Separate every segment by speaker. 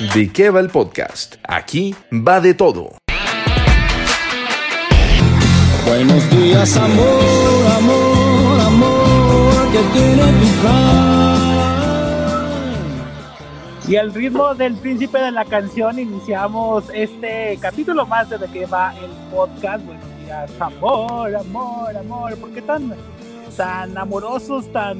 Speaker 1: ¿De qué va el podcast? Aquí va de todo.
Speaker 2: Buenos días, amor, amor, amor, que tiene tu
Speaker 3: Y al ritmo del príncipe de la canción iniciamos este capítulo más de que va el podcast. Buenos días, amor, amor, amor. ¿Por qué tan, tan amorosos, tan,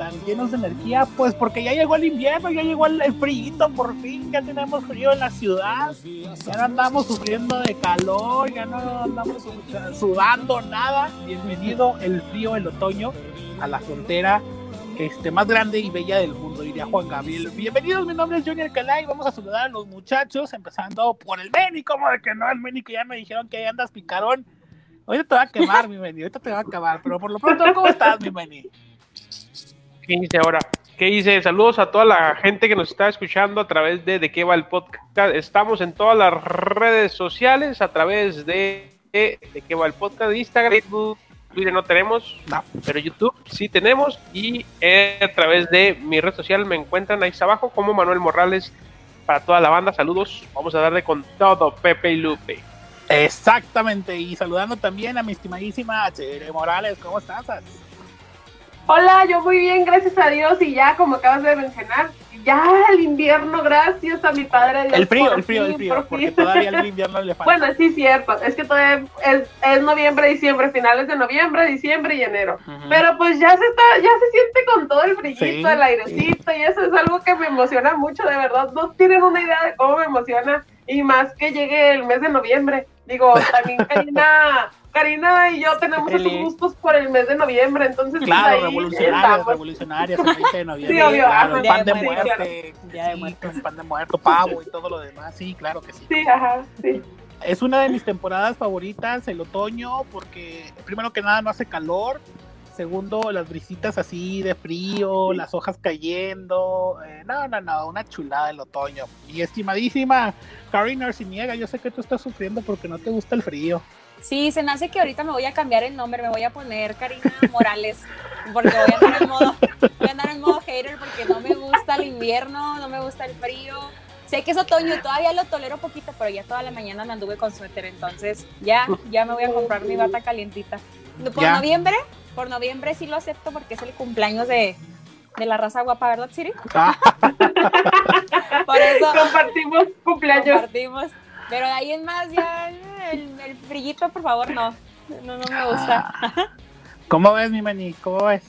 Speaker 3: tan llenos de energía? Pues porque ya llegó el invierno, ya llegó el, frío, por fin, ya tenemos frío en la ciudad. Ya no andamos sufriendo de calor, ya no andamos sudando nada. Bienvenido el frío, el otoño, a la frontera este, más grande y bella del mundo, diría Juan Gabriel. Bienvenidos, mi nombre es Johnny Alcalá vamos a saludar a los muchachos, empezando por el Meni, como de que no, el Meni que ya me dijeron que ahí andas picarón. Ahorita te va a quemar, mi Meni, ahorita te va a acabar, pero por lo pronto, ¿cómo estás, mi Meni?
Speaker 4: ¿Qué hice ahora? ¿Qué hice? Saludos a toda la gente que nos está escuchando a través de De qué va el podcast. Estamos en todas las redes sociales a través de De, de qué va el podcast, Instagram, Facebook, Twitter no tenemos, pero YouTube sí tenemos y a través de mi red social me encuentran ahí abajo como Manuel Morales para toda la banda. Saludos, vamos a darle con todo Pepe y Lupe.
Speaker 3: Exactamente, y saludando también a mi estimadísima Chere Morales, ¿cómo estás?
Speaker 5: Hola, yo muy bien, gracias a Dios y ya como acabas de mencionar, ya el invierno, gracias a mi padre
Speaker 3: Dios. El frío, el frío, el frío, porque todavía el invierno le falta.
Speaker 5: Bueno, sí, cierto, es que todavía es, es, noviembre, diciembre, finales de noviembre, diciembre y enero. Pero pues ya se está, ya se siente con todo el frillito, el airecito y eso es algo que me emociona mucho, de verdad, no tienen una idea de cómo me emociona y más que llegue el mes de noviembre. Digo, también Karina Karina y yo tenemos esos gustos por el mes de noviembre, entonces
Speaker 3: pues, claro, ahí revolucionarios, revolucionarios, el 20 de noviembre, sí, obvio, claro, pan de muerte, día de muerte, pan de muerto, pavo y todo lo demás, sí, claro que sí.
Speaker 5: Sí, ajá, sí.
Speaker 3: Es una de mis temporadas favoritas, el otoño, porque primero que nada no hace calor, segundo las brisitas así de frío, las hojas cayendo, eh, no, no, no, una chulada el otoño. Y estimadísima Karina Arciniega, yo sé que tú estás sufriendo porque no te gusta el frío.
Speaker 6: Sí, se me hace que ahorita me voy a cambiar el nombre, me voy a poner Karina Morales, porque voy a andar en modo, voy a andar en modo hater porque no me gusta el invierno, no me gusta el frío. Sé que es otoño, todavía lo tolero poquito, pero ya toda la mañana me anduve con suéter, entonces ya, ya me voy a comprar mi bata calientita. Por noviembre, por noviembre sí lo acepto porque es el cumpleaños de, de la raza guapa, ¿verdad, Siri?
Speaker 5: Ah. por eso compartimos cumpleaños.
Speaker 6: Compartimos. Pero de ahí en más ya el, el frillito, por favor, no. No, no me gusta.
Speaker 3: ¿Cómo ves, mi mani? ¿Cómo ves?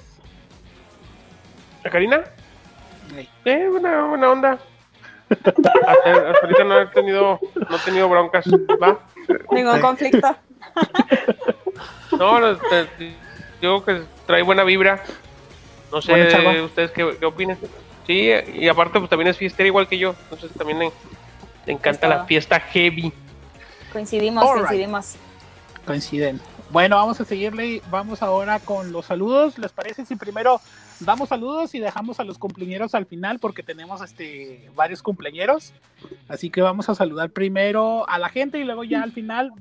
Speaker 4: ¿La Karina? Sí. Eh, buena, buena onda. hasta, ahorita no he tenido, no he tenido broncas, ¿va?
Speaker 6: Ningún conflicto.
Speaker 4: no, no digo que trae buena vibra. No sé ustedes qué, qué opinan. Sí, y aparte pues también es fiestera igual que yo, entonces también le, encanta la fiesta heavy.
Speaker 6: Coincidimos, coincidimos.
Speaker 3: Coinciden. Bueno, vamos a seguirle. Vamos ahora con los saludos. ¿Les parece si primero damos saludos y dejamos a los cumpleaños al final? Porque tenemos este varios cumpleaños. Así que vamos a saludar primero a la gente y luego ya al final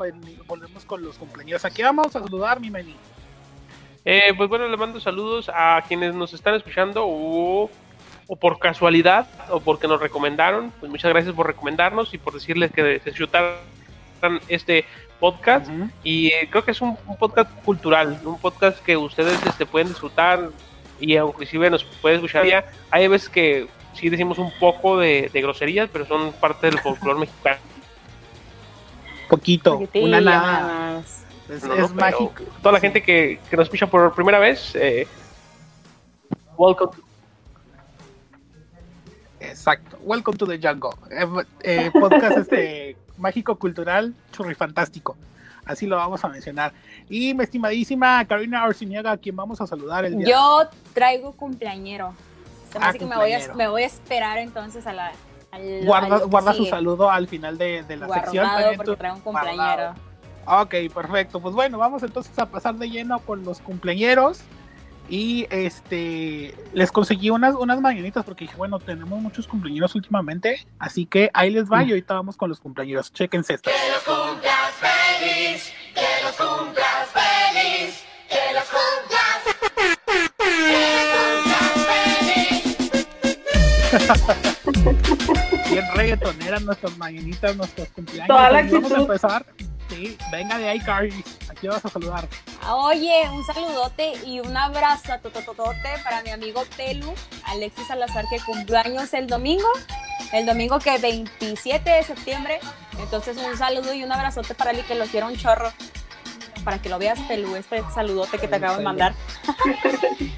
Speaker 3: volvemos con los cumpleaños. Aquí vamos a saludar, mi meni.
Speaker 4: Eh, pues bueno, le mando saludos a quienes nos están escuchando o, o, por casualidad o porque nos recomendaron. Pues muchas gracias por recomendarnos y por decirles que se este podcast y eh, creo que es un, podcast cultural, un podcast que ustedes este, pueden disfrutar y inclusive nos pueden escuchar ya. Hay veces que sí decimos un poco de, de groserías, pero son parte del folclore mexicano.
Speaker 3: Poquito, una
Speaker 6: nada más.
Speaker 3: Es,
Speaker 4: No,
Speaker 3: es mágico.
Speaker 4: Toda la gente que, que nos escucha por primera vez, eh, welcome. to-
Speaker 3: Exacto. Welcome to the jungle. Eh, eh, podcast este mágico cultural churrifantástico. Así lo vamos a mencionar. Y mi estimadísima Carolina Arciniega, a quien vamos a saludar el día
Speaker 6: Yo traigo cumpleañero. Se me
Speaker 3: Ah,
Speaker 6: hace que me voy, a,
Speaker 3: cumpleañero.
Speaker 6: me voy a esperar entonces a la. al-
Speaker 3: Guarda,
Speaker 6: a
Speaker 3: su saludo al final de, de la sección.
Speaker 6: Guardado
Speaker 3: también
Speaker 6: porque traigo un
Speaker 3: guardado.
Speaker 6: cumpleañero.
Speaker 3: Ok, perfecto. Pues bueno, vamos entonces a pasar de lleno con los cumpleañeros. Y este les conseguí unas, unas mañanitas porque dije, bueno, tenemos muchos cumpleaños últimamente. Así que ahí les va y ahorita vamos con los cumpleaños. Chequense esto. Bien reggaetoneras nuestras mañanitas, nuestros cumpleaños.
Speaker 5: Toda la
Speaker 3: vamos a
Speaker 5: actitud.
Speaker 3: empezar. Sí, venga de ahí, Carly. Aquí vas a saludar.
Speaker 6: Oye, un saludote y un abrazo totototote para mi amigo Telu, Alexis Salazar, que cumplió años el domingo, el domingo que 27 de septiembre. Entonces, un saludo y un abrazote para él que lo quiero un chorro. Para que lo veas, Telu, este saludote que te acabo de mandar.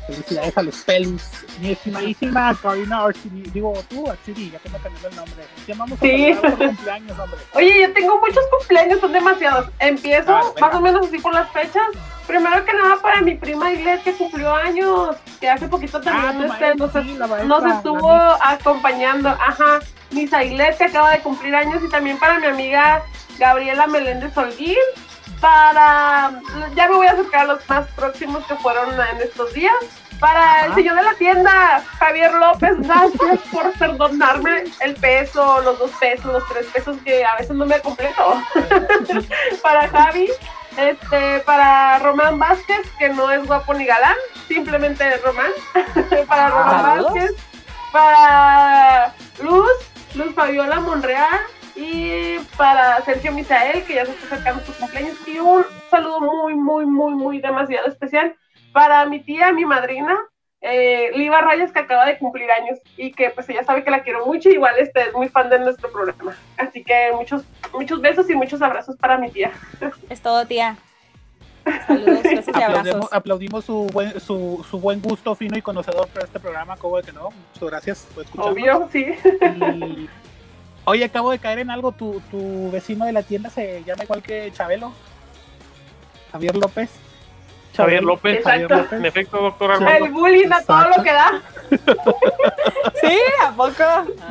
Speaker 3: Felicidades a los pelus. Mi estimadísima Carolina Arcini, digo tú, Arcini, ya que me cambió el nombre. ¿Qué vamos a
Speaker 5: Sí.
Speaker 3: cumpleaños, hombre?
Speaker 5: Oye, yo tengo muchos cumpleaños, son demasiados. Empiezo
Speaker 3: Ah,
Speaker 5: más o menos así por las fechas. Primero que nada para mi prima Ilet que cumplió años, que hace poquito también
Speaker 3: Ah,
Speaker 5: este,
Speaker 3: maestra,
Speaker 5: nos,
Speaker 3: sí, la maestra,
Speaker 5: nos
Speaker 3: la
Speaker 5: estuvo acompañando. Ajá, Misa que acaba de cumplir años y también para mi amiga Gabriela Meléndez Holguín. Para, ya me voy a acercar a los más próximos que fueron en estos días. Para el señor de la tienda, Javier López, gracias por perdonarme el peso, los dos pesos, los tres pesos que a veces no me completo. para Javi, este, para Román Vázquez, que no es guapo ni galán, simplemente Román. para Román
Speaker 6: Saludos.
Speaker 5: Vázquez, para Luz, Luz Fabiola Monreal. Y para Sergio Misael, que ya se está acercando su cumpleaños. Y un saludo muy, muy, muy, muy demasiado especial para mi tía, mi madrina, eh, Liva Rayas, que acaba de cumplir años y que pues ella sabe que la quiero mucho. Igual este es muy fan de nuestro programa. Así que muchos, muchos besos y muchos abrazos para mi tía.
Speaker 6: Es todo, tía. Saludos, besos y abrazos.
Speaker 3: Aplaudimos, su, buen, su, su buen gusto fino y conocedor para este programa, como de que no. Muchas gracias por escucharnos.
Speaker 5: Obvio, sí.
Speaker 3: Y- Oye, acabo de caer en algo. Tu, tu vecino de la tienda se llama igual que Chabelo. Javier López.
Speaker 4: Javier López.
Speaker 3: Javier
Speaker 5: Exacto.
Speaker 3: López.
Speaker 4: En efecto, doctor. Armando.
Speaker 5: El bullying a todo lo que da.
Speaker 6: Sí, ¿a poco?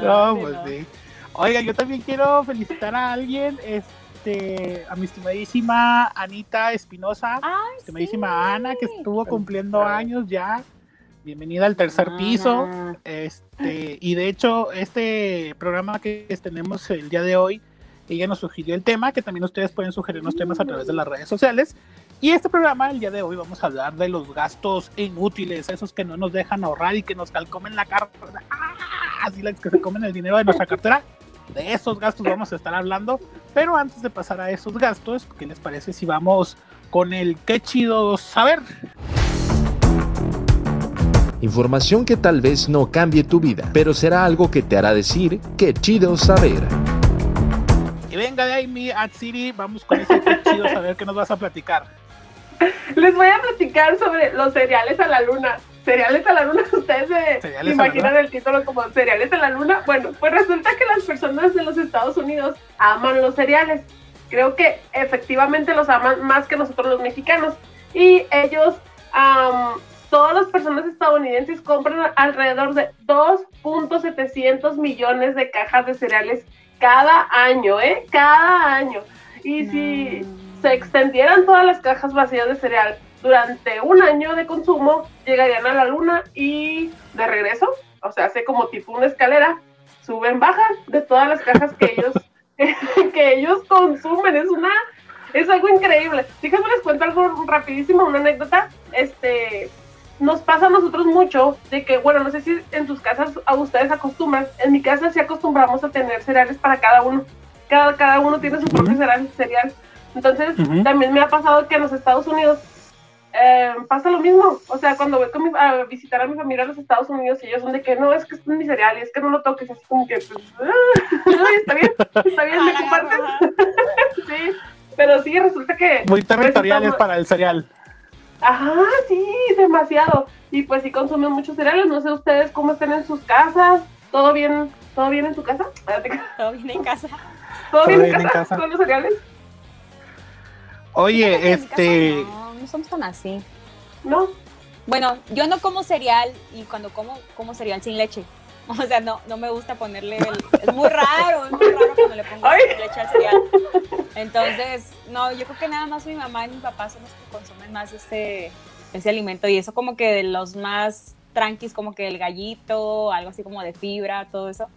Speaker 3: No,
Speaker 6: Ay,
Speaker 3: pues
Speaker 6: no.
Speaker 3: sí. Oiga, yo también quiero felicitar a alguien, este, a mi estimadísima Anita Espinosa,
Speaker 6: Ay,
Speaker 3: estimadísima
Speaker 6: sí.
Speaker 3: Ana, que estuvo cumpliendo años ya. Bienvenida al tercer piso.
Speaker 6: Ana.
Speaker 3: Este, y de hecho, este programa que tenemos el día de hoy, ella nos sugirió el tema, que también ustedes pueden sugerirnos temas a través de las redes sociales. Y este programa, el día de hoy, vamos a hablar de los gastos inútiles, esos que no nos dejan ahorrar y que nos calcomen la cartera. ¡Ah! Así las que se comen el dinero de nuestra cartera. De esos gastos vamos a estar hablando. Pero antes de pasar a esos gastos, ¿qué les parece si vamos con el qué chido saber?
Speaker 1: Información que tal vez no cambie tu vida, pero será algo que te hará decir qué chido saber.
Speaker 3: Y venga de ahí, mi Ad City, vamos con ese qué chido saber que nos vas a platicar.
Speaker 5: Les voy a platicar sobre los cereales a la luna. Cereales a la luna, ustedes se imaginan el título como cereales a la luna. Bueno, pues resulta que las personas de los Estados Unidos aman los cereales. Creo que efectivamente los aman más que nosotros los mexicanos. Y ellos, am, todas las personas estadounidenses compran alrededor de 2.700 millones de cajas de cereales cada año, ¿eh? Cada año. Y si se extendieran todas las cajas vacías de cereal durante un año de consumo, llegarían a la luna y de regreso, o sea, hace como tipo una escalera, suben, bajan de todas las cajas que ellos, que ellos consumen. Es una, es algo increíble. Déjenme les cuento algo rapidísimo, una anécdota. Este, nos pasa a nosotros mucho de que, bueno, no sé si en tus casas a ustedes acostumbran, en mi casa sí acostumbramos a tener cereales para cada uno. Cada, cada uno tiene su propio cereal. cereal. Entonces, también me ha pasado que en los Estados Unidos eh, pasa lo mismo. O sea, cuando voy con mi- a visitar a mi familia a los Estados Unidos, ellos son de que no, es que esto es mi cereal y es que no lo toques, así como que, pues, está bien, está bien, me compartes. Sí, pero sí, resulta que.
Speaker 3: Muy territoriales
Speaker 5: estamos-
Speaker 3: para el cereal.
Speaker 5: Ajá, sí, demasiado. Y pues sí consumen muchos cereales. No sé ustedes cómo están en sus casas. ¿Todo bien? ¿Todo bien en tu casa?
Speaker 6: Todo bien en casa.
Speaker 5: ¿Todo bien en
Speaker 3: bien en
Speaker 5: casa?
Speaker 3: casa.
Speaker 5: ¿Con los cereales?
Speaker 3: Oye, este.
Speaker 6: No, no somos tan así.
Speaker 5: No.
Speaker 6: Bueno, yo no como cereal y cuando como, como cereal sin leche. O sea, no, no me gusta ponerle el- Es muy raro, es muy raro cuando le pongo
Speaker 5: Ay.
Speaker 6: leche al cereal. Entonces, no, yo creo que nada más mi mamá y mi papá son los que consumen más este, ese alimento. Y eso como que de los más tranquis, como que el gallito, algo así como de fibra, todo eso.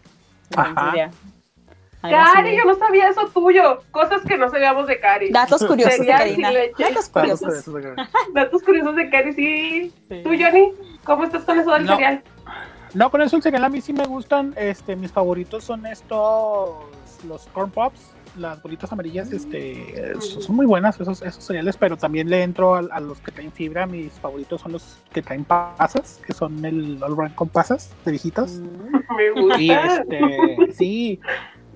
Speaker 6: Entonces,
Speaker 5: Cari, yo no sabía eso tuyo. Cosas que no sabíamos de Cari.
Speaker 6: Datos curiosos de Karina. Datos curiosos.
Speaker 5: Datos curiosos de Cari, sí.
Speaker 6: Sí.
Speaker 5: ¿Tú, Johnny? ¿Cómo estás con eso del
Speaker 3: No.
Speaker 5: cereal?
Speaker 3: No, con eso el cereal a mí sí me gustan. Este, mis favoritos son estos, los corn pops, las bolitas amarillas, este, son muy buenas esos, esos cereales, pero también le entro a, a los que traen fibra. Mis favoritos son los que traen pasas, que son el All Brand con pasas de viejitos.
Speaker 5: Me gusta.
Speaker 3: Y este, sí.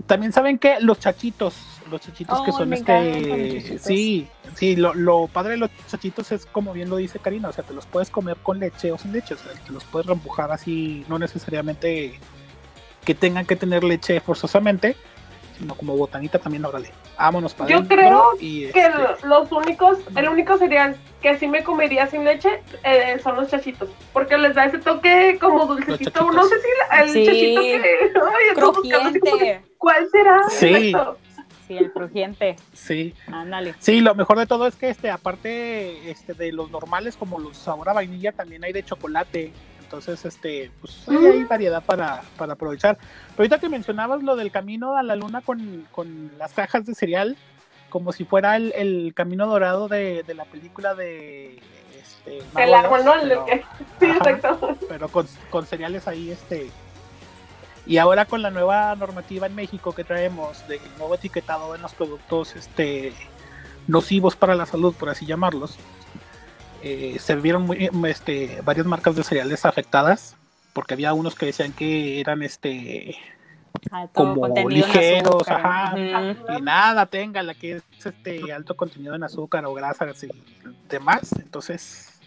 Speaker 3: También saben que los chachitos, los chachitos que son este, sí, sí, lo, lo padre de los chachitos es como bien lo dice Karina, o sea, te los puedes comer con leche o sin leche, o sea, te los puedes rempujar así, no necesariamente que tengan que tener leche forzosamente, sino como botanita también, órale. Vámonos para
Speaker 5: Yo creo
Speaker 3: y,
Speaker 5: que
Speaker 3: este,
Speaker 5: los únicos, el único cereal que sí me comería sin leche eh, son los chachitos, porque les da ese toque como dulcecito, no sé si el
Speaker 6: Sí.
Speaker 5: chachito que ay, ando buscando así como que,
Speaker 6: Crujiente.
Speaker 5: ¿cuál será?
Speaker 3: Sí.
Speaker 5: Exacto.
Speaker 6: Sí, el crujiente.
Speaker 3: sí,
Speaker 6: Ándale.
Speaker 3: Sí, lo mejor de todo es que este, aparte este, de los normales, como los sabor a vainilla, también hay de chocolate. Entonces, este, pues hay, hay variedad para, para aprovechar. Pero ahorita que mencionabas lo del camino a la luna con, con las cajas de cereal, como si fuera el, el camino dorado de, de la película de este,
Speaker 5: El árbol, ¿no?
Speaker 3: Pero-
Speaker 5: sí,
Speaker 3: Ajá.
Speaker 5: exacto.
Speaker 3: pero con, con cereales ahí, este. Y ahora con la nueva normativa en México que traemos de nuevo etiquetado en los productos este, nocivos para la salud, por así llamarlos, eh, se vieron muy, este, varias marcas de cereales afectadas porque había unos que decían que eran este
Speaker 6: Alto
Speaker 3: como ligeros, ajá, y nada tenga la que es este alto contenido en azúcar o grasas y demás, entonces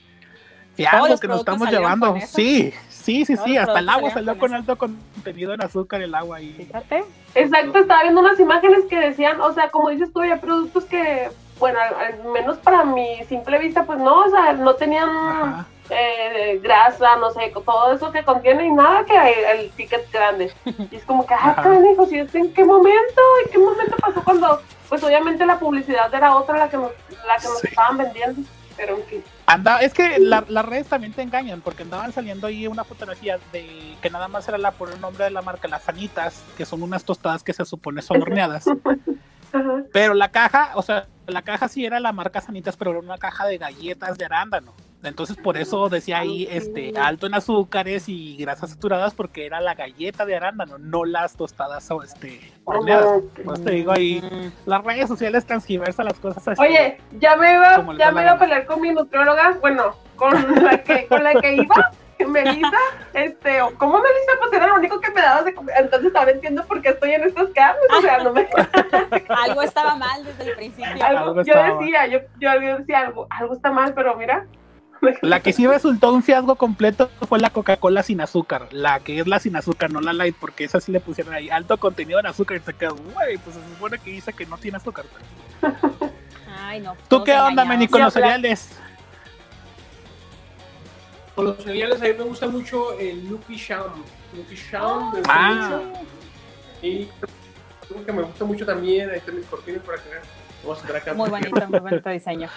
Speaker 6: Todos los
Speaker 3: que nos estamos llevando, sí, sí, sí, sí, hasta el agua salió
Speaker 6: con
Speaker 3: con alto contenido en azúcar el agua y
Speaker 6: Fíjate.
Speaker 5: Exacto, estaba viendo unas imágenes que decían, o sea, como dices tú, había productos que, bueno, al, al menos para mi simple vista, pues no, o sea, no tenían eh, grasa, no sé, todo eso que contiene y nada que el, el ticket grande. Y es como que, ah, ¿y esto en qué momento? ¿En qué momento pasó cuando, pues obviamente la publicidad era otra la que nos, la que nos
Speaker 3: Sí.
Speaker 5: estaban vendiendo? Pero en fin.
Speaker 3: Anda, es que la- las redes también te engañan, porque andaban saliendo ahí una fotografía de que nada más era la por el nombre de la marca, las Sanitas, que son unas tostadas que se supone son horneadas.
Speaker 5: Ajá.
Speaker 3: Pero la caja, o sea, la caja sí era la marca Sanitas, pero era una caja de galletas de arándano. Entonces por eso decía ahí este alto en azúcares y grasas saturadas porque era la galleta de arándano, no las tostadas o este horneadas. Pues te digo ahí,
Speaker 6: Mm.
Speaker 3: las redes sociales transgiversan las cosas así.
Speaker 5: Oye, ya me iba, ya me iba a pelear con mi nutrióloga, bueno, con la que, con la que iba, Melissa, este, o ¿cómo Melissa? Pues era lo único que me dabas de comer, entonces ahora entiendo por qué estoy en estos cambios, o sea, no me,
Speaker 6: Algo estaba mal desde el principio.
Speaker 5: algo,
Speaker 3: Algo
Speaker 5: yo decía, yo, yo decía algo, algo está mal, pero mira,
Speaker 3: La que sí resultó un fiasco completo fue la Coca-Cola sin azúcar. La que es la sin azúcar, no la light, porque esa sí le pusieron ahí alto contenido en azúcar y se quedó, güey, pues se supone que dice que no tiene azúcar.
Speaker 6: Ay, no.
Speaker 3: ¿Tú qué onda. Meni, con los cereales?
Speaker 4: Con los cereales a mí me gusta mucho el Lucky Sham. Lucky Sham. me gusta
Speaker 3: Ah.
Speaker 4: mucho. Y algo que me gusta mucho también, ahí está mi cortina para que vean. Vamos a sacar acá.
Speaker 6: Muy bonito, muy bonito diseño.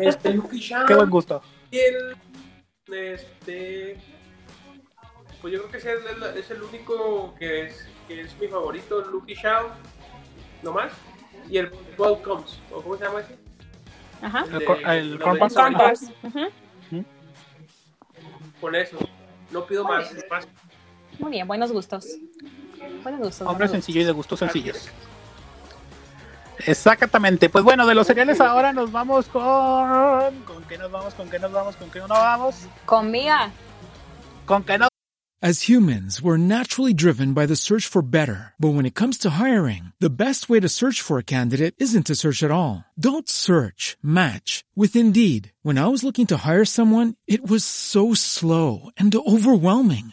Speaker 4: Este Lucky Sham.
Speaker 3: Qué buen gusto.
Speaker 4: Y el, este, pues yo creo que ese es el, es el único que es, que es mi favorito, Lucky Sham, no más. Y el Gold Comes, o cómo se llama ese?
Speaker 6: Ajá.
Speaker 3: El cor- el corn.
Speaker 4: Con eso, no pido más, más.
Speaker 6: Muy bien, buenos gustos. Buenos gustos.
Speaker 3: Hombre
Speaker 6: buenos
Speaker 3: sencillo y de gustos sencillos. Exactamente. Pues bueno, de los cereales ahora nos vamos con. ¿Con qué nos vamos? ¿Con qué nos vamos? ¿Con qué no vamos?
Speaker 6: Con Mía.
Speaker 3: ¿Con qué no?
Speaker 7: As humans, we're naturally driven by the search for better. But when it comes to hiring, the best way to search for a candidate isn't to search at all. Don't search, match with Indeed. When I was looking to hire someone, it was so slow and overwhelming.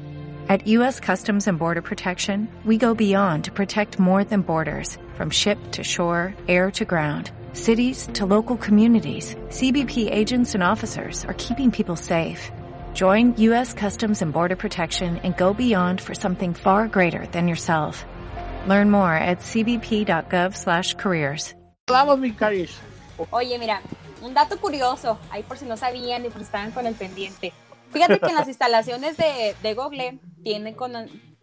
Speaker 8: At U.S. Customs and Border Protection, we go beyond to protect more than borders from ship to shore, air to ground. Cities to local communities, CBP agents and officers are keeping people safe. Join U.S. Customs and Border Protection and go beyond for something far greater than yourself. Learn more at cbp.gov slash careers.
Speaker 3: Vamos, mi Karish.
Speaker 6: Oye, mira, un dato curioso, ahí por si no sabían y por si estaban con el pendiente. Fíjate que en las instalaciones de, de Google tienen con,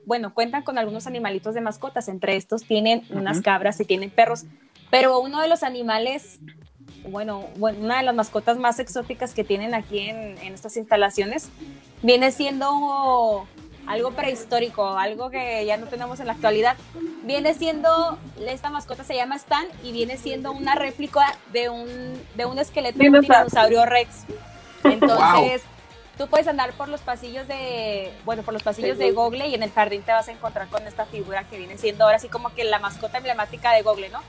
Speaker 6: bueno, cuentan con algunos animalitos de mascotas. Entre estos tienen unas cabras y tienen perros. Pero uno de los animales, bueno, bueno una de las mascotas más exóticas que tienen aquí en, en estas instalaciones, viene siendo algo prehistórico, algo que ya no tenemos en la actualidad. Viene siendo, esta mascota se llama Stan y viene siendo una réplica de un, de un esqueleto de un dinosaurio Rex. Entonces, tú puedes andar por los pasillos de, bueno, por los pasillos de Google y en el jardín te vas a encontrar con esta figura que viene siendo ahora así como que la mascota emblemática de Google, ¿no?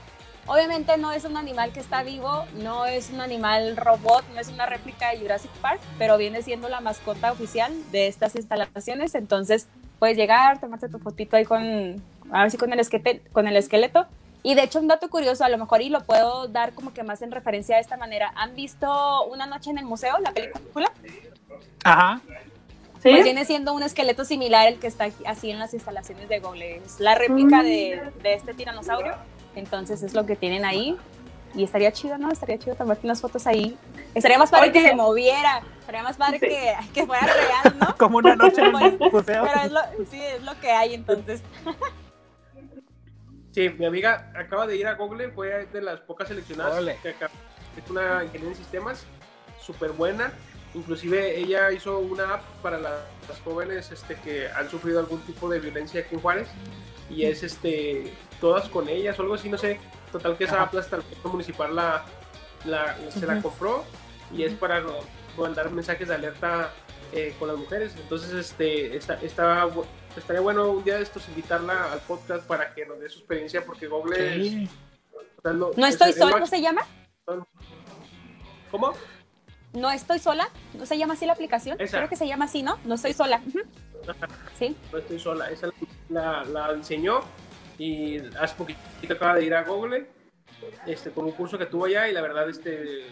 Speaker 6: Obviamente no es un animal que está vivo, no es un animal robot, no es una réplica de Jurassic Park, pero viene siendo la mascota oficial de estas instalaciones. Entonces puedes llegar, tomarte tu fotito ahí con, a ver si con el, esqueleto, con el esqueleto. Y de hecho un dato curioso, a lo mejor y lo puedo dar como que más en referencia de esta manera. ¿Han visto Una noche en el museo, la película?
Speaker 3: Ajá.
Speaker 6: ¿Sí? Pues viene siendo un esqueleto similar el que está aquí, así en las instalaciones de Google. Es la réplica de, de este tiranosaurio. Entonces es lo que tienen ahí. Y estaría chido, ¿no? Estaría chido tomarte unas fotos ahí. Estaría más padre que se moviera. Estaría más padre que, que, fuera real, ¿no?
Speaker 3: Como una noche en el museo.
Speaker 6: Pero es lo, sí, es lo que hay entonces.
Speaker 4: Sí, mi amiga acaba de ir a Google, fue de las pocas seleccionadas Ole. que acaba. Es una ingeniería en sistemas, súper buena. Inclusive ella hizo una app para las, jóvenes este, que han sufrido algún tipo de violencia aquí en Juárez. Y es este todas con ellas o algo así, no sé. Total que esa app hasta el municipal la, la se la compró y es para mandar mensajes de alerta eh, con las mujeres. Entonces, este, está, está, estaría bueno un día de estos invitarla al podcast para que nos dé su experiencia, porque Google
Speaker 6: sí. es, o sea, no, ¿No estoy sola? ¿No se llama?
Speaker 4: ¿Cómo?
Speaker 6: No estoy sola, ¿no se llama así la aplicación? Esa. Creo que se llama así, ¿no? No estoy sola. Sí.
Speaker 4: No estoy sola, esa la, la enseñó y hace poquito acaba de ir a Google este, con un curso que tuvo allá y la verdad este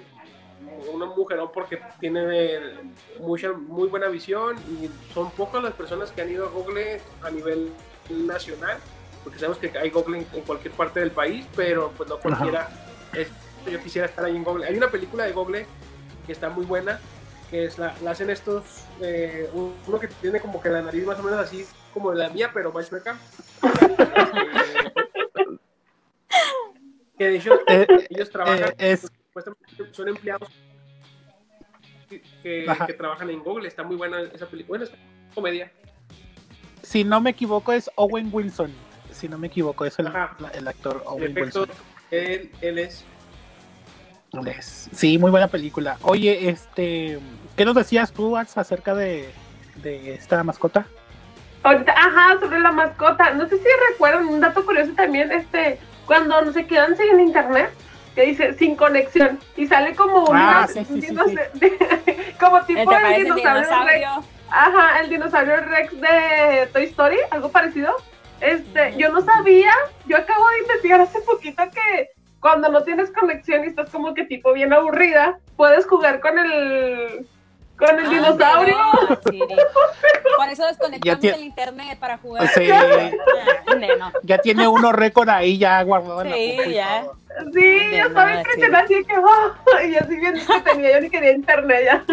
Speaker 4: una mujer porque tiene mucha muy buena visión y son pocas las personas que han ido a Google a nivel nacional porque sabemos que hay Google en, en cualquier parte del país pero pues no cualquiera es, yo quisiera estar ahí en Google hay una película de Google que está muy buena que es la, la hacen estos eh, uno que tiene como que la nariz más o menos así como la mía pero más chueca que de hecho eh, ellos trabajan,
Speaker 3: eh, es...
Speaker 4: son empleados que, que, trabajan en Google. Está muy buena esa película, bueno, comedia.
Speaker 3: Si no me equivoco, es Owen Wilson. Si no me equivoco, es el, el actor Owen
Speaker 4: efecto,
Speaker 3: Wilson.
Speaker 4: Él, él es.
Speaker 3: Sí, muy buena película. Oye, este, ¿qué nos decías tú, Ax, acerca de, de esta mascota?
Speaker 5: Ahorita, ajá, sobre la mascota. No sé si recuerdan un dato curioso también, este, cuando no se quedan sin internet, que dice sin conexión y sale como
Speaker 3: Ah,
Speaker 5: una,
Speaker 3: sí, sí,
Speaker 5: sé, como tipo
Speaker 6: ¿Te
Speaker 5: el
Speaker 6: parece el
Speaker 5: dinosaurio,
Speaker 6: dinosaurio?
Speaker 5: Rex. Ajá, el dinosaurio Rex de Toy Story, algo parecido. Este, yo no sabía, yo acabo de investigar hace poquito que cuando no tienes conexión y estás como que tipo bien aburrida, puedes jugar con el con el
Speaker 6: Ah,
Speaker 5: dinosaurio.
Speaker 6: no, sí. Por eso desconectamos
Speaker 3: Ya
Speaker 6: el internet para jugar.
Speaker 3: Sí,
Speaker 6: neno.
Speaker 3: ya tiene uno récord ahí ya guardado en la
Speaker 6: Sí,
Speaker 3: compu y
Speaker 6: ya.
Speaker 5: Sí,
Speaker 6: De
Speaker 5: yo estaba
Speaker 6: nada,
Speaker 5: impresionada así que ¡ah! y así bien que tenía, yo ni quería internet ya.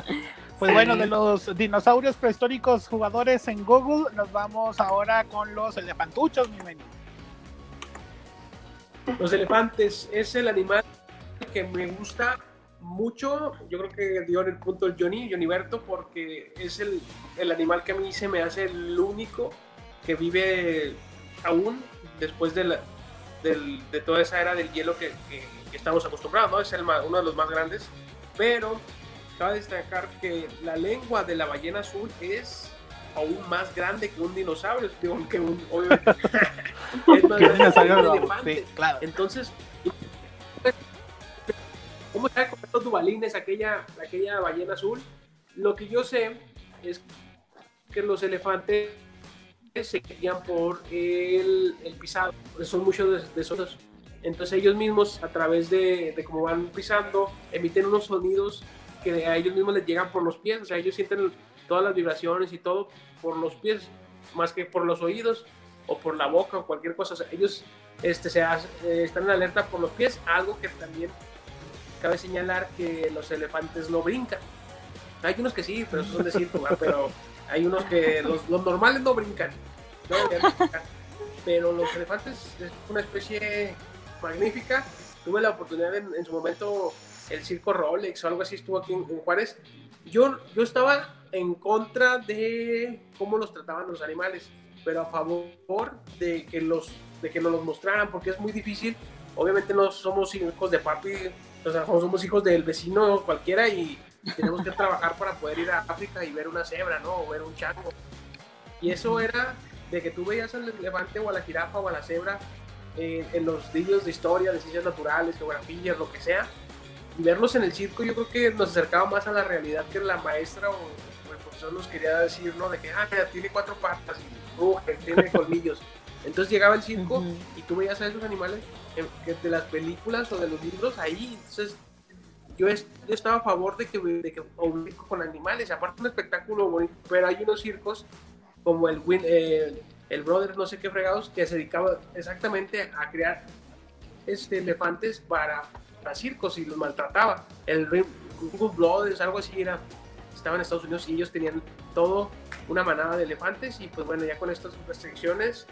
Speaker 3: Pues bueno, de los dinosaurios prehistóricos jugadores en Google, nos vamos ahora con los elefantuchos, mi menino.
Speaker 4: Los elefantes es el animal que me gusta mucho. Yo creo que dio en el punto el Johnny, Johnny Berto, porque es el, el animal que a mí se me hace el único que vive aún después de, la, de toda esa era del hielo que, estamos acostumbrados, ¿no? Es uno de los más grandes. Pero cabe destacar que la lengua de la ballena azul es aún más grande que un dinosaurio, digo, que un, obviamente. es más grande que un elefante.
Speaker 3: sí, claro.
Speaker 4: Entonces, ¿cómo está con estos dubalines aquella, aquella ballena azul? Lo que yo sé es que los elefantes se guían por el, el pisado, son muchos de, de esos. Entonces ellos mismos, a través de, de cómo van pisando, emiten unos sonidos que a ellos mismos les llegan por los pies, o sea, ellos sienten todas las vibraciones y todo por los pies, más que por los oídos o por la boca o cualquier cosa. O sea, ellos este, se hace- eh, están en alerta por los pies, algo que también cabe señalar que los elefantes no brincan. Hay unos que sí, pero esos son de circo, pero hay unos que los, los normales no brincan. no. Pero los elefantes es una especie magnífica. Tuve la oportunidad en, en su momento, el circo Rolex o algo así estuvo aquí en, en Juárez. Yo, yo estaba en contra de cómo los trataban los animales, pero a favor de que, los, de que nos los mostraran, porque es muy difícil. Obviamente no somos hijos de papi, o sea, somos hijos del vecino cualquiera y tenemos que trabajar para poder ir a África y ver una cebra, ¿no? O ver un chango. Y eso era de que tú veías al elefante o a la jirafa o a la cebra eh, en los libros de historia, de ciencias naturales, geografía, lo que sea. Y verlos en el circo yo creo que nos acercaba más a la realidad que la maestra o, o el profesor nos quería decir, ¿no? De que, ah, mira, tiene cuatro patas y ruge, tiene colmillos. Entonces llegaba el circo
Speaker 6: Ujú.
Speaker 4: y tú veías a esos animales que de las películas o de los libros ahí. Entonces yo, es- yo estaba a favor de que, de que con animales, aparte un espectáculo bonito, pero hay unos circos como el, Win- eh, el Brothers, no sé qué fregados, que se dedicaba exactamente a crear este, elefantes para, para circos y los maltrataba. El Ring Brothers, algo así era, estaba en Estados Unidos y ellos tenían todo una manada de elefantes y pues bueno, ya con estas restricciones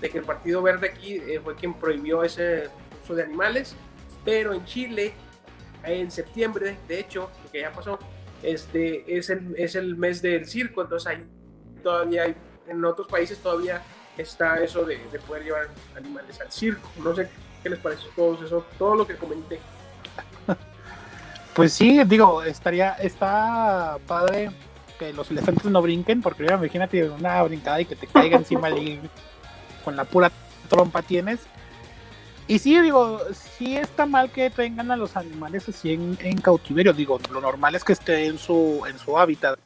Speaker 4: de que el Partido Verde aquí eh, fue quien prohibió ese uso de animales, pero en Chile, en septiembre, de hecho, que ya pasó, este, es, el, es el mes del circo, entonces ahí todavía hay, en otros países todavía está eso de, de poder llevar animales al circo. No sé qué les parece todo eso, todo lo que comenté.
Speaker 3: Pues sí, digo, estaría, está padre que los elefantes no brinquen, porque imagínate una brincada y que te caiga encima y con la pura trompa tienes. Y sí, digo, sí está mal que tengan a los animales así en, en cautiverio. Digo, lo normal es que esté en su, en su hábitat.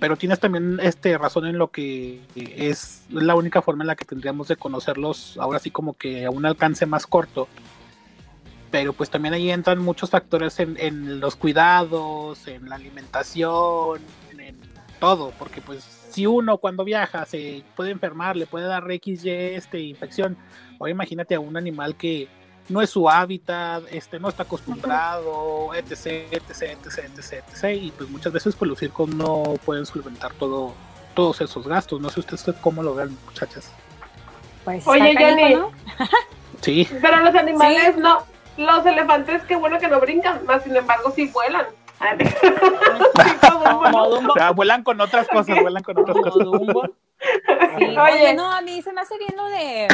Speaker 3: Pero tienes también este razón en lo que es la única forma en la que tendríamos de conocerlos ahora sí como que a un alcance más corto pero pues también ahí entran muchos factores en, en los cuidados, en la alimentación, en, en todo, porque pues si uno cuando viaja se puede enfermar, le puede dar XY este, infección, o imagínate a un animal que no es su hábitat, este, no está acostumbrado, etc, etc, etc, etc, etc, y pues muchas veces pues los circos no pueden solventar todo, todos esos gastos, no sé ustedes cómo lo ven muchachas.
Speaker 6: Pues
Speaker 5: Oye.
Speaker 6: ¿no?
Speaker 3: Sí,
Speaker 5: Pero los animales no, los elefantes qué bueno que no brincan, más sin embargo sí vuelan.
Speaker 3: O sea, vuelan con otras cosas, vuelan con otras
Speaker 6: Como
Speaker 3: cosas.
Speaker 6: Dumbo. Sí.
Speaker 5: Oye.
Speaker 6: Oye, no, a mí se me hace bien lo de,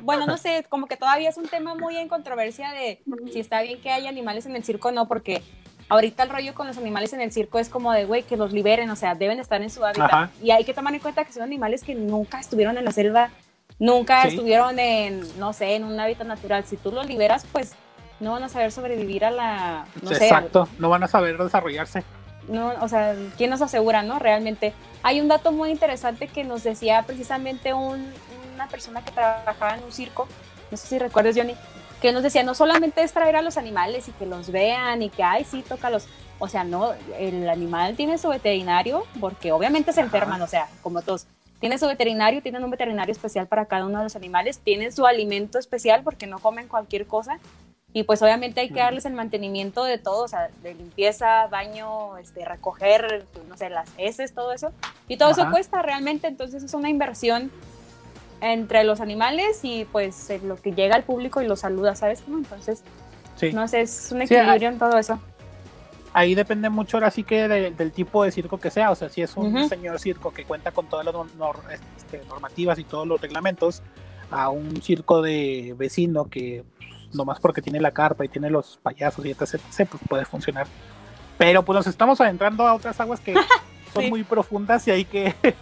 Speaker 6: bueno, no sé, como que todavía es un tema muy en controversia de si está bien que haya animales en el circo o no, porque ahorita el rollo con los animales en el circo es como de, güey, que los liberen, o sea, deben estar en su hábitat.
Speaker 3: Ajá.
Speaker 6: Y hay que tomar en cuenta que son animales que nunca estuvieron en la selva, nunca
Speaker 3: Sí.
Speaker 6: estuvieron en, no sé, en un hábitat natural. Si tú los liberas, pues no van a saber sobrevivir a la, no sé,
Speaker 3: Exacto, no van a saber desarrollarse.
Speaker 6: no, o sea, ¿quién nos asegura, no? Realmente. Hay un dato muy interesante que nos decía precisamente un, una persona que trabajaba en un circo, no sé si recuerdas, Johnny, que nos decía, no solamente es traer a los animales y que los vean y que, ay, sí, tócalos. O sea, no, el animal tiene su veterinario, porque obviamente se enferman, o sea, como todos. Tiene su veterinario, tienen un veterinario especial para cada uno de los animales, tienen su alimento especial porque no comen cualquier cosa. Y pues obviamente hay que darles el mantenimiento de todo, o sea, de limpieza, baño, este, recoger, no sé, las heces, todo eso. Y todo eso cuesta realmente, entonces es una inversión entre los animales y pues lo que llega al público y lo saluda, ¿sabes? Entonces, no sé, es un equilibrio en todo eso.
Speaker 3: Ahí depende mucho ahora sí que del tipo de circo que sea, o sea, si es un señor circo que cuenta con todas las este, normativas y todos los reglamentos, a un circo de vecino que nomás porque tiene la carpa y tiene los payasos y etc, pues puede funcionar. Pero pues nos estamos adentrando a otras aguas que son muy profundas y hay que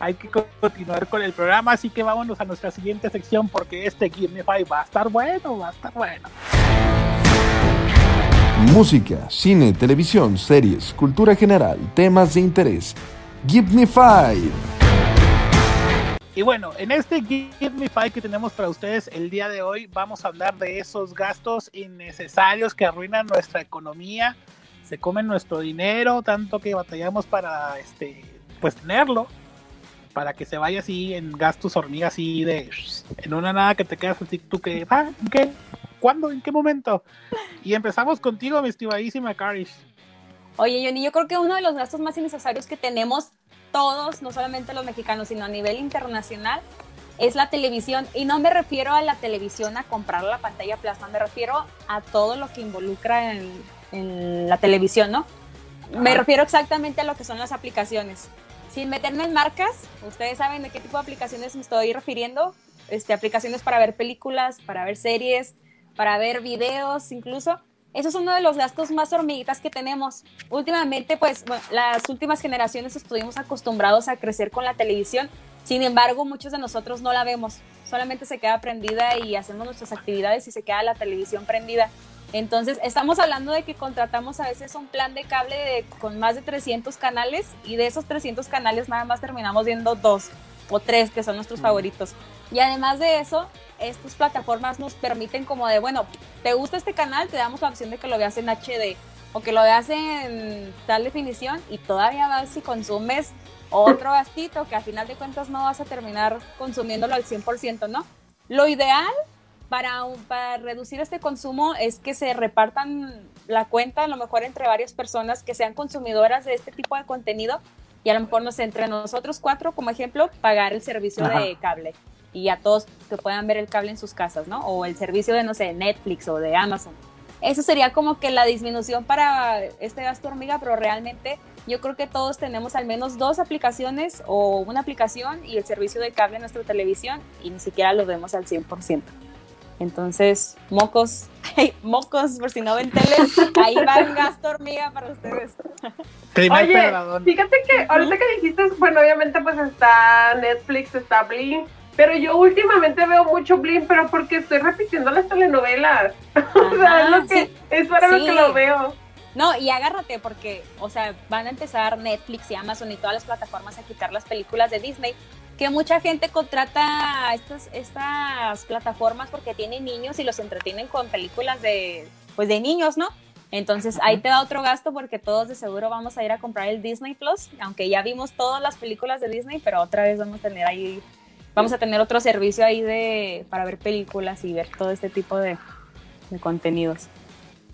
Speaker 3: hay que continuar con el programa, así que vámonos a nuestra siguiente sección porque este Give Me Five va a estar bueno, va a estar bueno.
Speaker 1: Música, cine, televisión, series, cultura general, temas de interés. Give Me Five.
Speaker 3: Y bueno, en este Give Me Five que tenemos para ustedes el día de hoy, vamos a hablar de esos gastos innecesarios que arruinan nuestra economía, se comen nuestro dinero, tanto que batallamos para este pues tenerlo para que se vaya así en gastos hormiga así de en una nada que te quedas así tú que ah, ¿en qué? ¿Cuándo? ¿En qué momento? Y empezamos contigo, mi estimadísima Carish.
Speaker 6: Oye, Johnny, yo creo que uno de los gastos más innecesarios que tenemos todos, no solamente los mexicanos, sino a nivel internacional, es la televisión. Y no me refiero a la televisión a comprar la pantalla plasma, me refiero a todo lo que involucra en, en la televisión, ¿no? Me refiero exactamente a lo que son las aplicaciones sin meterme en marcas, ustedes saben de qué tipo de aplicaciones me estoy refiriendo. Este, aplicaciones para ver películas, para ver series, para ver videos incluso. Eso es uno de los gastos más hormiguitas que tenemos. Últimamente, pues, las últimas generaciones estuvimos acostumbrados a crecer con la televisión. Sin embargo, muchos de nosotros no la vemos. Solamente se queda prendida y hacemos nuestras actividades y se queda la televisión prendida. Entonces, estamos hablando de que contratamos a veces un plan de cable con más de 300 canales y de esos 300 canales nada más terminamos viendo dos o tres que son nuestros favoritos. Y además de eso, estas plataformas nos permiten como de, bueno, ¿te gusta este canal? Te damos la opción de que lo veas en HD o que lo veas en tal definición y todavía vas y consumes otro gastito que a final de cuentas no vas a terminar consumiéndolo al 100%, ¿no? Lo ideal para, para reducir este consumo es que se repartan la cuenta a lo mejor entre varias personas que sean consumidoras de este tipo de contenido y a lo mejor nos entre nosotros cuatro, como ejemplo, pagar el servicio de cable y a todos que puedan ver el cable en sus casas, ¿no? O el servicio de, no sé, Netflix o de Amazon. Eso sería como que la disminución para este gasto hormiga, pero realmente yo creo que todos tenemos al menos dos aplicaciones o una aplicación y el servicio de cable en nuestra televisión y ni siquiera lo vemos al 100%. Entonces, mocos, mocos, por si no ven tele, ahí va un gasto hormiga para ustedes.
Speaker 5: Oye, fíjate que ahorita que dijiste, bueno, obviamente pues está Netflix, está Blim, pero yo últimamente veo mucho Blim, pero porque estoy repitiendo las telenovelas. o sea, es, lo que, es para lo que lo veo.
Speaker 6: No, y agárrate porque, o sea, van a empezar Netflix y Amazon y todas las plataformas a quitar las películas de Disney que mucha gente contrata estas, estas plataformas porque tienen niños y los entretienen con películas de, pues de niños, ¿no? Entonces ahí te da otro gasto porque todos de seguro vamos a ir a comprar el Disney Plus, aunque ya vimos todas las películas de Disney, pero otra vez vamos a tener ahí, vamos a tener otro servicio ahí de para ver películas y ver todo este tipo de, de contenidos.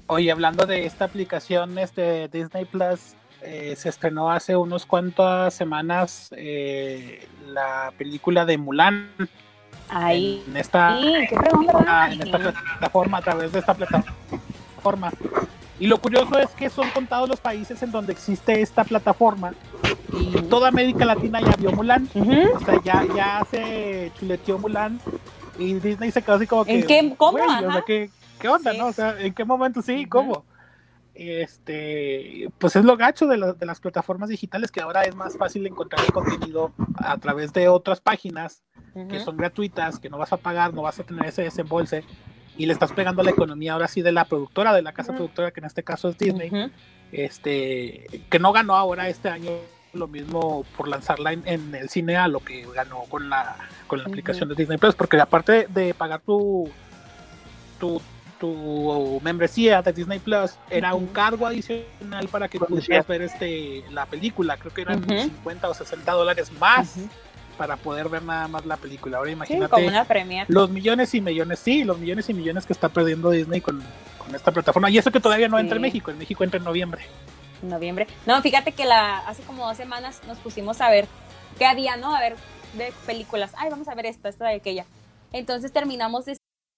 Speaker 3: Oye, hablando de esta aplicación este Disney Plus, eh, se estrenó hace unos cuantas semanas eh, la película de Mulan.
Speaker 6: Ahí.
Speaker 3: En esta, plataforma, a través de esta plataforma. Y lo curioso es que son contados los países en donde existe esta plataforma. Y toda América Latina ya vio Mulan. O sea, ya, ya se chuleteó Mulan. Y Disney se quedó así como que.
Speaker 6: ¿En qué? ¿Cómo?
Speaker 3: ¿qué, onda, no? O sea, ¿en qué momento sí? ¿Cómo? este, pues es lo gacho de, de, las plataformas digitales que ahora es más fácil encontrar el contenido a través de otras páginas que son gratuitas, que no vas a pagar, no vas a tener ese desembolse. y le estás pegando a la economía ahora sí de la productora, de la casa productora, que en este caso es Disney, este, que no ganó ahora este año lo mismo por lanzarla en, en el cine a lo que ganó con la, con la aplicación de Disney Plus, porque aparte de pagar tu, tu, tu membresía de Disney Plus, era un cargo adicional para que pudieras ver este, la película, creo que eran
Speaker 6: Ujú.
Speaker 3: 50 o 60 dólares más para poder ver nada más la película. Ahora
Speaker 6: Sí,
Speaker 3: imagínate
Speaker 6: como una premier.
Speaker 3: los millones y millones, sí, los millones y millones que está perdiendo Disney con, con esta plataforma. Y eso que todavía no entra en. México, en México entra en noviembre.
Speaker 6: Noviembre. No, fíjate que la hace como dos semanas nos pusimos a ver qué había, ¿no? A ver de películas. Ay, vamos a ver esta, esta de aquella. Entonces terminamos de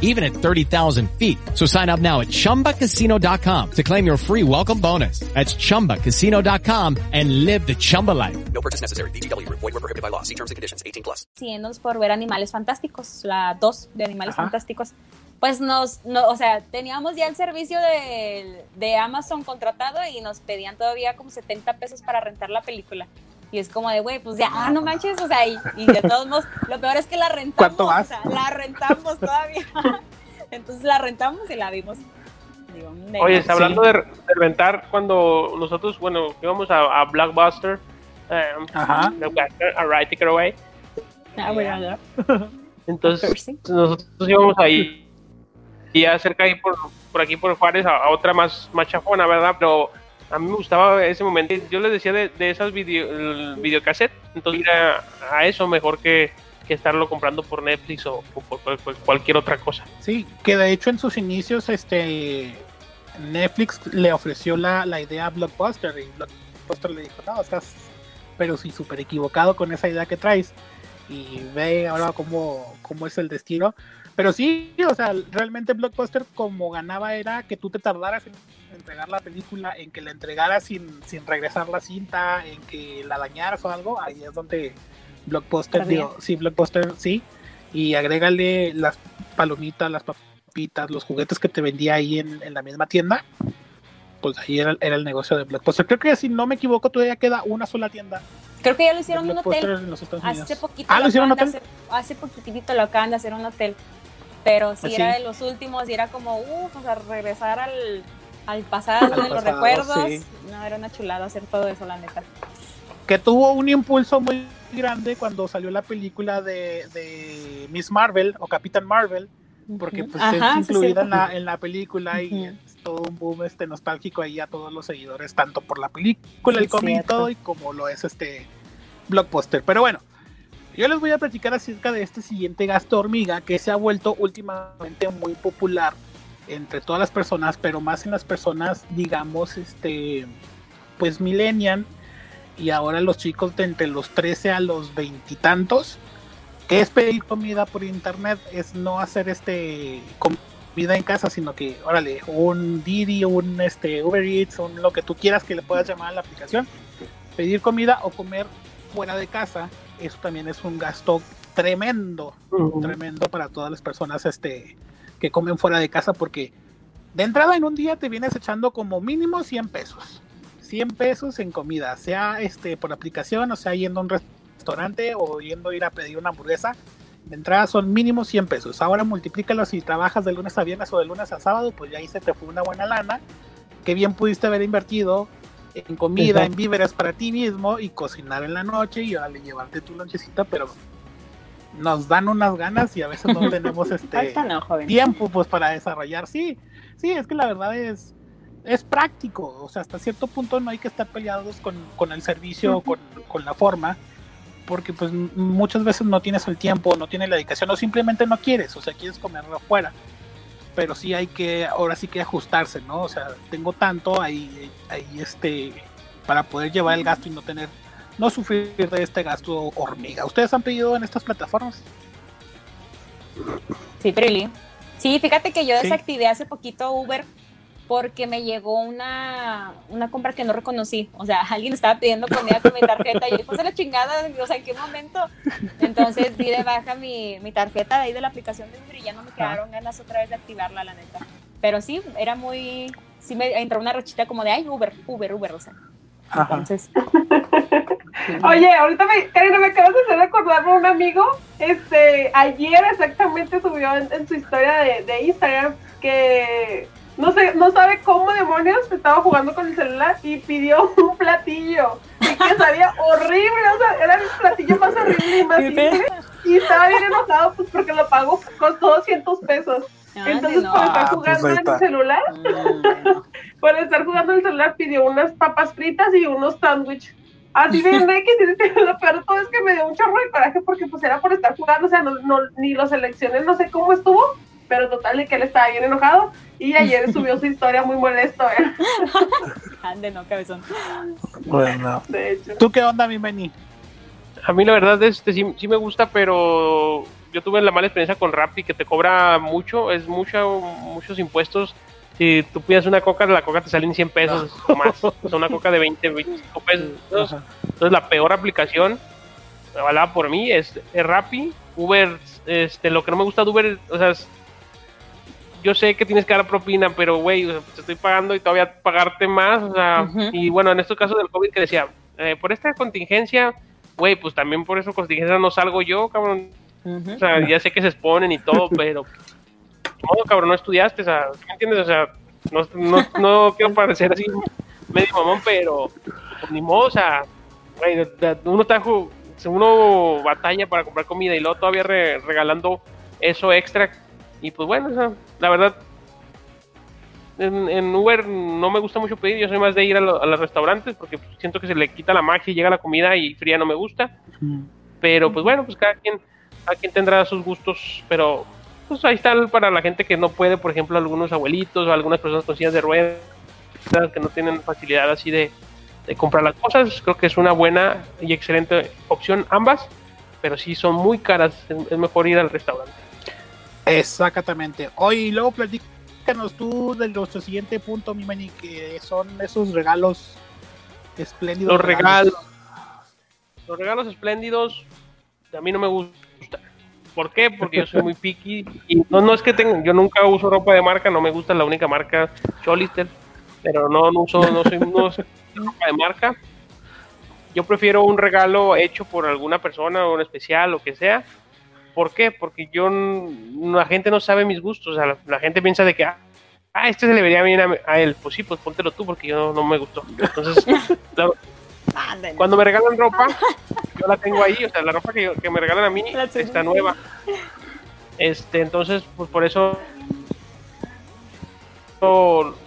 Speaker 9: even at 30,000 feet. So sign up now at ChumbaCasino.com to claim your free welcome bonus. That's ChumbaCasino.com and live the Chumba life.
Speaker 10: No purchase necessary. VGW Group. Void were prohibited by law. See terms and conditions. 18 plus.
Speaker 6: siguiéndonos por ver Animales Fantásticos, la 2 de Animales
Speaker 3: Ajá.
Speaker 6: Fantásticos. Pues nos, no, o sea, teníamos ya el servicio de, de Amazon contratado y nos pedían todavía como 70 pesos para rentar la película. Y es como de, güey, pues ya, no manches, o sea, y, y de todos modos, lo peor es que la rentamos,
Speaker 3: ¿Cuánto
Speaker 6: o
Speaker 3: más?
Speaker 6: sea, la rentamos todavía. Entonces la rentamos y la vimos. Digo,
Speaker 4: Oye, está hablando de, de rentar cuando nosotros, bueno, íbamos a, a Blockbuster. Um,
Speaker 3: Ajá.
Speaker 4: Blockbuster, alright, take it away.
Speaker 6: Ah, bueno, ya.
Speaker 4: Entonces, nosotros íbamos ahí y ya cerca ahí por, por aquí por Juárez a, a otra más, más chafona, ¿verdad? Pero a mí me gustaba ese momento. Yo les decía de, de esas video, videocassette, entonces ir a, a eso mejor que, que estarlo comprando por Netflix o, o por, por- por cualquier otra cosa.
Speaker 3: Sí, que de hecho en sus inicios este Netflix le ofreció la, la idea a Blockbuster y Blockbuster le dijo, no, estás pero sí súper equivocado con esa idea que traes y ve ahora cómo, cómo es el destino. Pero sí, o sea, realmente Blockbuster como ganaba era que tú te tardaras en entregar la película, en que la entregaras sin, sin regresar la cinta, en que la dañaras o algo, ahí es donde Blockbuster, digo, sí, Blockbuster sí, y agrégale las palomitas, las papitas, los juguetes que te vendía ahí en, en la misma tienda, pues ahí era, era el negocio de Blockbuster. Creo que si no me equivoco todavía queda una sola tienda
Speaker 6: Creo que ya lo hicieron en un hotel. Hace poquito,
Speaker 3: Ah, lo hicieron
Speaker 6: acaban
Speaker 3: hotel.
Speaker 6: hacer- hace poquitito lo acaban de hacer un hotel. Pero sí
Speaker 3: Pues
Speaker 6: era
Speaker 3: sí.
Speaker 6: de los últimos y era como, uff, o sea, regresar al, al pasado
Speaker 3: Al
Speaker 6: de los recuerdos.
Speaker 3: sí.
Speaker 6: No, era una chulada hacer todo eso, la neta.
Speaker 3: que tuvo un impulso muy grande cuando salió la película de, de Miss Marvel o Capitán Marvel, porque pues
Speaker 6: Ajá,
Speaker 3: es
Speaker 6: sí,
Speaker 3: incluida en, la, en la película y es todo un boom este nostálgico ahí a todos los seguidores, tanto por la película, el cómic y todo, y como lo es este blockbuster. Pero bueno, yo les voy a platicar acerca de este siguiente gasto hormiga que se ha vuelto últimamente muy popular entre todas las personas, pero más en las personas, digamos, este, pues millennial y ahora los chicos de entre los 13 a los veintitantos, que es pedir comida por internet, es no hacer este comida en casa, sino que, órale, un Didi, un este Uber Eats, un lo que tú quieras que le puedas llamar a la aplicación, pedir comida o comer fuera de casa, eso también es un gasto tremendo, tremendo para todas las personas este que comen fuera de casa porque de entrada en un día te vienes echando como mínimo 100 pesos. 100 pesos en comida, sea este por aplicación o sea yendo a un restaurante o yendo a ir a pedir una hamburguesa De entrada son mínimo 100 pesos. Ahora multiplícalo si trabajas de lunes a viernes o de lunes a sábado, pues ya ahí se te fue una buena lana. Que bien pudiste haber invertido en comida,
Speaker 4: Exacto.
Speaker 3: en víveres para ti mismo y cocinar en la noche y ahora llevarte tu lonchecita, pero nos dan unas ganas y a veces no tenemos este
Speaker 6: no,
Speaker 3: tiempo pues para desarrollar. Sí, sí, es que la verdad es es práctico, o sea, hasta cierto punto no hay que estar peleados con, con el servicio, con, con la forma, porque pues muchas veces no tienes el tiempo, no tienes la dedicación o simplemente no quieres, o sea, quieres comerlo afuera. Pero sí hay que, ahora sí que ajustarse, ¿no? O sea, tengo tanto ahí, ahí este, para poder llevar el gasto y no tener, no sufrir de este gasto hormiga. ¿Ustedes han pedido en estas plataformas?
Speaker 6: Sí, Prilly. Sí, fíjate que yo
Speaker 3: Sí.
Speaker 6: desactivé hace poquito Uber porque me llegó una, una compra que no reconocí. O sea, alguien estaba pidiendo comida con mi tarjeta y yo, a la chingada, o sea, ¿en qué momento? Entonces di de baja mi, mi tarjeta de ahí de la aplicación de Uber y ya no me quedaron ganas otra vez de activarla, la neta. Pero sí, era muy... Sí me entró una rachita como de, ay, Uber, Uber, Uber, o sea. Entonces...
Speaker 5: Oye, ahorita me, Karina, me acabas de hacer acordarme un amigo, este, ayer exactamente subió en, en su historia de, de Instagram que no sé, no sabe cómo demonios estaba jugando con el celular y pidió un platillo. Y que sabía horrible, o sea, era el platillo más horrible y más simple. Y estaba bien enojado pues porque lo pagó, costó 200 pesos.
Speaker 6: Ande,
Speaker 5: Entonces
Speaker 6: no.
Speaker 5: por estar
Speaker 3: Ah, pues
Speaker 5: jugando en el celular, por estar jugando en el celular pidió unas papas fritas y unos sándwiches. Así de X lo peor todo es que me dio un chorro de coraje porque pues era por estar jugando, o sea, no, no, ni los seleccioné, no sé cómo estuvo, pero total de que él estaba bien enojado y ayer subió su historia muy molesto, ¿eh?
Speaker 6: Ande, no, cabezón.
Speaker 3: Bueno.
Speaker 5: de hecho.
Speaker 3: ¿Tú qué onda, mi Benny?
Speaker 4: A mí la verdad este sí, sí me gusta, pero yo tuve la mala experiencia con Rappi que te cobra mucho, es mucho, muchos impuestos. Si tú pides una coca, la coca te salen 100 pesos o más. O sea, una coca de 20, 25 pesos. Entonces la peor aplicación, avalada por mí, es, es Rappi. Uber, este, lo que no me gusta de Uber, o sea, es- yo sé que tienes que dar propina, pero güey, o sea, te estoy pagando y todavía pagarte más. O sea,
Speaker 6: Ujú.
Speaker 4: y bueno, en estos casos del COVID que decía, eh, por esta contingencia, güey, pues también por esa contingencia no salgo yo, cabrón.
Speaker 6: Ujú.
Speaker 4: O sea, ya sé que se exponen y todo, pero no, cabrón, no estudiaste, o sea, ¿sí ¿me entiendes? O sea, no, no, no quiero parecer así medio mamón, pero pues, ni modo, o sea, güey, uno está uno batalla para comprar comida y luego todavía re- regalando eso extra y pues bueno, o sea, la verdad en, en Uber no me gusta mucho pedir, yo soy más de ir a, lo- a los restaurantes porque pues, siento que se le quita la magia y llega la comida y fría no me gusta. Pero pues bueno, pues cada quien, cada quien tendrá sus gustos, pero pues ahí está para la gente que no puede, por ejemplo, algunos abuelitos o algunas personas con sillas de ruedas que no tienen facilidad así de, de comprar las cosas. Creo que es una buena y excelente opción ambas, pero sí son muy caras, es, mejor ir al restaurante.
Speaker 3: Exactamente. Oye, y luego platícanos tú de nuestro siguiente punto, mi Benny, que son esos regalos espléndidos.
Speaker 4: Los regalos, los regalos espléndidos, a mí no me gustan. ¿Por qué? Porque yo soy muy picky y no, no es que tenga, yo nunca uso ropa de marca, no me gusta la única marca Cholister, pero no, no uso, no soy, no soy ropa de marca. Yo prefiero un regalo hecho por alguna persona o un especial, lo que sea. ¿Por qué? Porque yo, la gente no sabe mis gustos, o sea, la, gente piensa de que, ah, ah, este se le vería bien a, él. Pues sí, pues póntelo tú porque yo no me gustó. Cuando me regalan ropa, yo la tengo ahí, o sea, la ropa que, que me regalan a mí está nueva. Este, entonces, pues por eso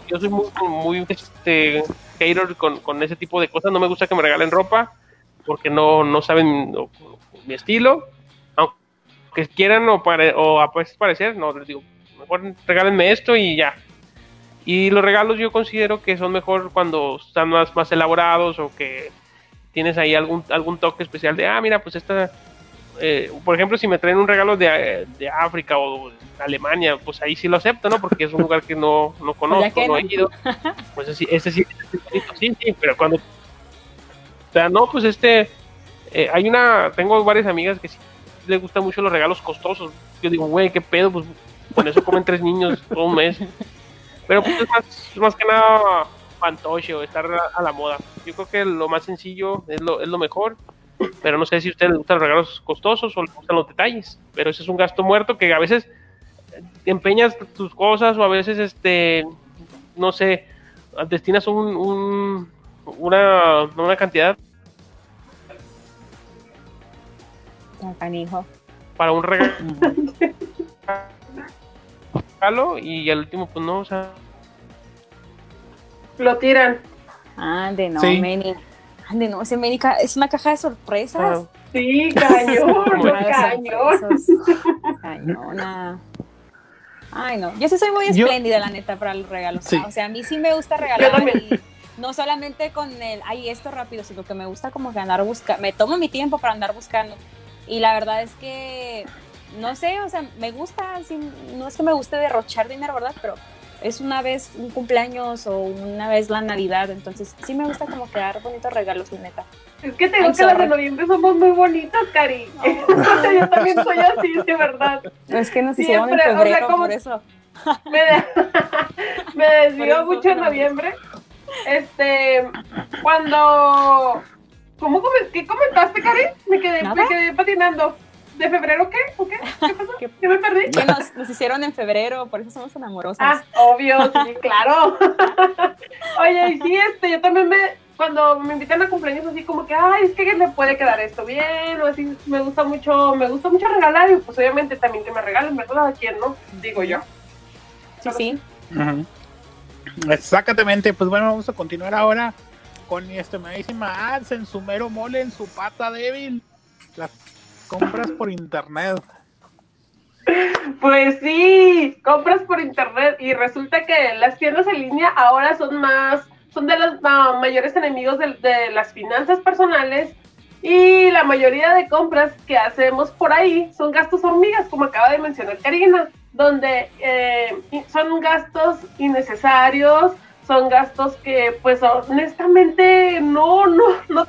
Speaker 4: yo, soy muy, muy este, hater con, con ese tipo de cosas. No me gusta que me regalen ropa porque no, no saben mi estilo. Aunque quieran o, pare, o a veces parecer, no, les digo, mejor regálenme esto y ya. Y los regalos yo considero que son mejor cuando están más, más elaborados o que tienes ahí algún, algún toque especial de, ah, mira, pues esta, eh, por ejemplo, si me traen un regalo de, de África o de Alemania, pues ahí sí lo acepto, ¿no? Porque es un lugar que no, no conozco,
Speaker 6: que
Speaker 4: no he ido. Pues ese, sí- ese sí, sí, sí, pero cuando... O sea, no, pues este, eh, hay una, tengo varias amigas que sí les gustan mucho los regalos costosos. Yo digo, güey, qué pedo, pues con eso comen tres niños todo un mes. Pero pues es más, más que nada fantoche o estar a, a la moda. Yo creo que lo más sencillo es lo, es lo mejor. pero no sé si a ustedes les gustan los regalos costosos o les gustan los detalles, pero ese es un gasto muerto que a veces empeñas tus cosas o a veces, este, no sé, destinas un, un- una, una cantidad para un regalo y al último, pues no, o sea,
Speaker 5: Lo tiran.
Speaker 6: Ande, no,
Speaker 3: Sí.
Speaker 6: Meni. Ande, no, ese Meni es una caja de sorpresas.
Speaker 5: Sí, cañón, cañón.
Speaker 6: Cañona. Ay, no. Yo sí soy muy
Speaker 3: Yo-
Speaker 6: espléndida, la neta, para los regalos.
Speaker 3: Sí.
Speaker 6: O sea, a mí sí me gusta regalar. y no solamente con el, ay, esto rápido, sino que me gusta como que andar buscando. Me tomo mi tiempo para andar buscando. Y la verdad es que, no sé, o sea, me gusta, sí, no es que me guste derrochar dinero, ¿verdad? Pero es una vez un cumpleaños o una vez la Navidad. Entonces, sí me gusta como que dar bonitos regalos, la neta.
Speaker 5: Es que te digo
Speaker 6: Ay,
Speaker 5: que las de noviembre somos muy bonitas, Cari. Yo también soy así, de verdad.
Speaker 6: Es que nos hicieron en
Speaker 5: Siempre, o sea,
Speaker 6: febrero,
Speaker 5: como-
Speaker 6: por eso.
Speaker 5: Me,
Speaker 6: Por eso
Speaker 5: mucho en
Speaker 6: no.
Speaker 5: noviembre. Este, cuando... ¿Cómo ¿Qué comentaste, Cari? Me quedé,
Speaker 6: Nada.
Speaker 5: me quedé patinando. ¿De febrero qué? ¿O qué? ¿Qué pasó?
Speaker 6: ¿Qué-
Speaker 5: ¿Qué me perdí?
Speaker 6: Que nos, nos hicieron en febrero, por eso somos tan amorosas.
Speaker 5: Ah, obvio, sí, claro. Oye, y sí, este, yo también me, cuando me invitan a cumpleaños así como que, ay, es que le puede quedar esto bien, o así, me gusta mucho, me gusta mucho regalar, y pues obviamente también que me regalen, ¿verdad? ¿A quién, no? Digo yo.
Speaker 6: sí, sí.
Speaker 3: Exactamente, pues bueno, vamos a continuar ahora con mi estimadísima ads en su mero mole, en su pata débil. Compras por internet.
Speaker 5: Pues sí, compras por internet y resulta que las tiendas en línea ahora son más, son de los mayores enemigos de, las finanzas personales y la mayoría de compras que hacemos por ahí son gastos hormigas, como acaba de mencionar Karina, donde eh, son gastos innecesarios, son gastos que pues honestamente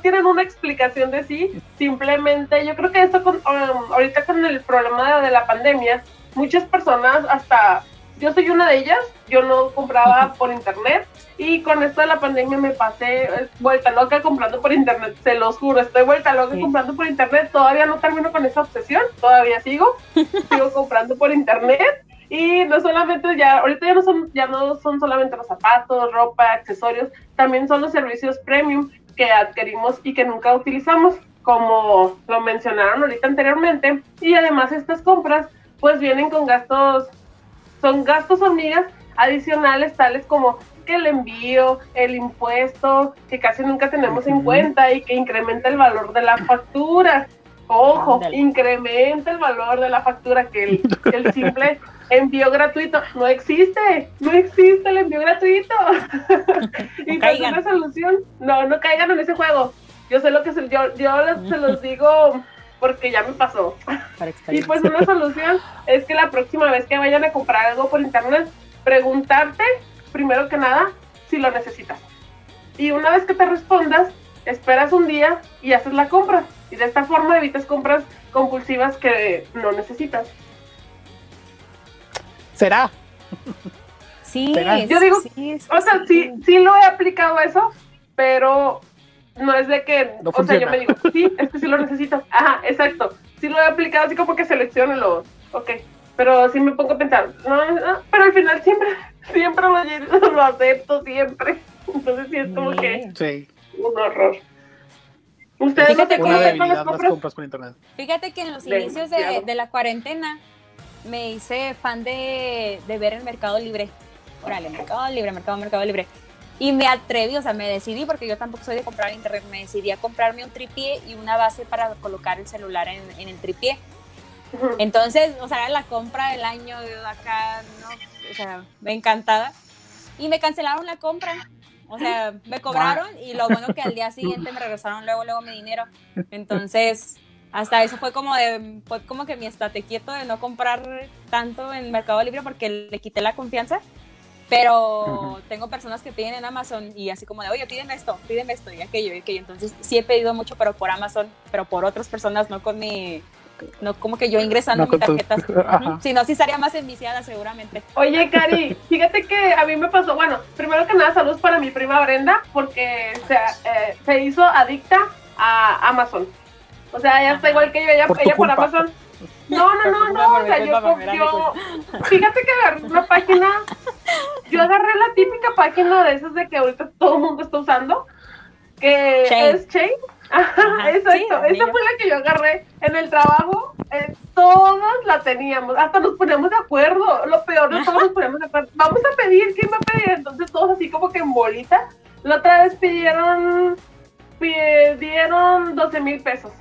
Speaker 5: tienen una explicación de sí, simplemente yo creo que esto con, um, ahorita con el problema de, de la pandemia, muchas personas hasta, yo soy una de ellas, yo no compraba por internet y con esto de la pandemia me pasé eh, vuelta loca comprando por internet, se los juro, estoy vuelta loca
Speaker 6: Sí.
Speaker 5: comprando por internet, todavía no termino con esa obsesión, todavía sigo, sigo comprando por internet y no solamente ya, ahorita ya no son, ya no son solamente los zapatos, ropa, accesorios, también son los servicios premium que adquirimos y que nunca utilizamos, como lo mencionaron ahorita anteriormente. Y además estas compras pues vienen con gastos, son gastos hormigas adicionales tales como que el envío, el impuesto, que casi nunca tenemos en cuenta y que incrementa el valor de la factura. Ojo, incrementa el valor de la factura que el, que el simple envío gratuito no existe, no existe el envío gratuito. y pues
Speaker 6: caigan.
Speaker 5: una solución, no, no caigan en ese juego. Yo sé lo que se, yo, yo se los digo porque ya me pasó. Y pues una solución es que la próxima vez que vayan a comprar algo por internet, preguntarte, primero que nada, si lo necesitas. Y una vez que te respondas, esperas un día y haces la compra. Y de esta forma evitas compras compulsivas que no necesitas.
Speaker 3: ¿Será?
Speaker 6: Sí,
Speaker 3: Será.
Speaker 5: Yo digo,
Speaker 6: sí, es-
Speaker 5: O sea, sí, sí lo he aplicado eso, pero no es de que,
Speaker 3: No
Speaker 5: o sea, yo
Speaker 3: funciona.
Speaker 5: me digo, sí, es que sí lo necesito. Ajá, exacto. Sí lo he aplicado así como que selecciono lo, ok. Pero sí me pongo a pensar, no, no, pero al final siempre, siempre lo, lo acepto, siempre. Entonces sí es como que
Speaker 3: Sí.
Speaker 5: un horror. ¿Ustedes no
Speaker 6: Fíjate
Speaker 5: te
Speaker 6: que-
Speaker 5: con las compras?
Speaker 3: por internet.
Speaker 6: Fíjate que en los inicios de, de la cuarentena me hice fan de, de ver el Mercado Libre. Órale, Mercado Libre, Mercado, Mercado Libre. Y me atreví, o sea, me decidí, porque yo tampoco soy de comprar en internet, me decidí a comprarme un tripié y una base para colocar el celular en, en el tripié. Entonces, o sea, era la compra del año de acá, ¿no? O sea, me encantada. Y me cancelaron la compra. O sea, me cobraron y lo bueno que al día siguiente me regresaron luego, luego mi dinero. Entonces, hasta eso fue como de, fue como que mi estate quieto de no comprar tanto en Mercado Libre porque le quité la confianza. Pero tengo personas que piden en Amazon y así como de, oye, pídeme esto, pídeme esto y aquello y aquello. Entonces, sí he pedido mucho, pero por Amazon, pero por otras personas, no con mi, no como que yo ingresando
Speaker 3: No
Speaker 6: mi
Speaker 3: tu-
Speaker 6: tarjeta. Ujú. Si no, sí estaría más enviciada seguramente.
Speaker 5: Oye, Cari, fíjate que a mí me pasó, bueno, primero que nada, saludos para mi prima Brenda, porque se, eh, se hizo adicta a Amazon. O sea, ya está igual que yo, ella
Speaker 3: Por
Speaker 5: ella por. Amazon. No, no, no, no, o sea, yo, yo, fíjate que agarré una página, yo agarré la típica página de esas de que ahorita todo el mundo está usando, que
Speaker 6: Shane.
Speaker 5: es Chain. Ajá, exacto,
Speaker 6: sí,
Speaker 5: esa fue la que yo agarré en el trabajo, eh, todas la teníamos, hasta nos poníamos de acuerdo, lo peor de todo nos poníamos de acuerdo, vamos a pedir, ¿quién va a pedir? Entonces todos así como que en bolita, la otra vez pidieron, pidieron 12 mil pesos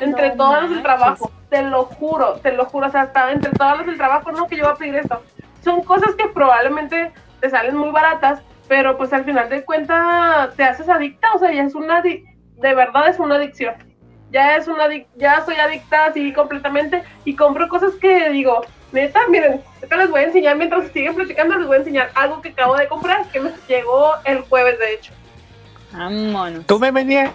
Speaker 5: entre
Speaker 6: No
Speaker 5: todos los del trabajo, te lo juro, te lo juro, o sea, hasta entre todos los del trabajo, no, que yo voy a pedir esto. Son cosas que probablemente te salen muy baratas, pero pues al final de cuentas te haces adicta, o sea, ya es una, de verdad es una adicción. Ya es una, ya soy adicta así completamente y compro cosas que digo, neta, miren, ahorita les voy a enseñar, mientras siguen platicando, les voy a enseñar algo que acabo de comprar, que me llegó el jueves, de hecho.
Speaker 6: Vámonos.
Speaker 3: ¿Tú me venías?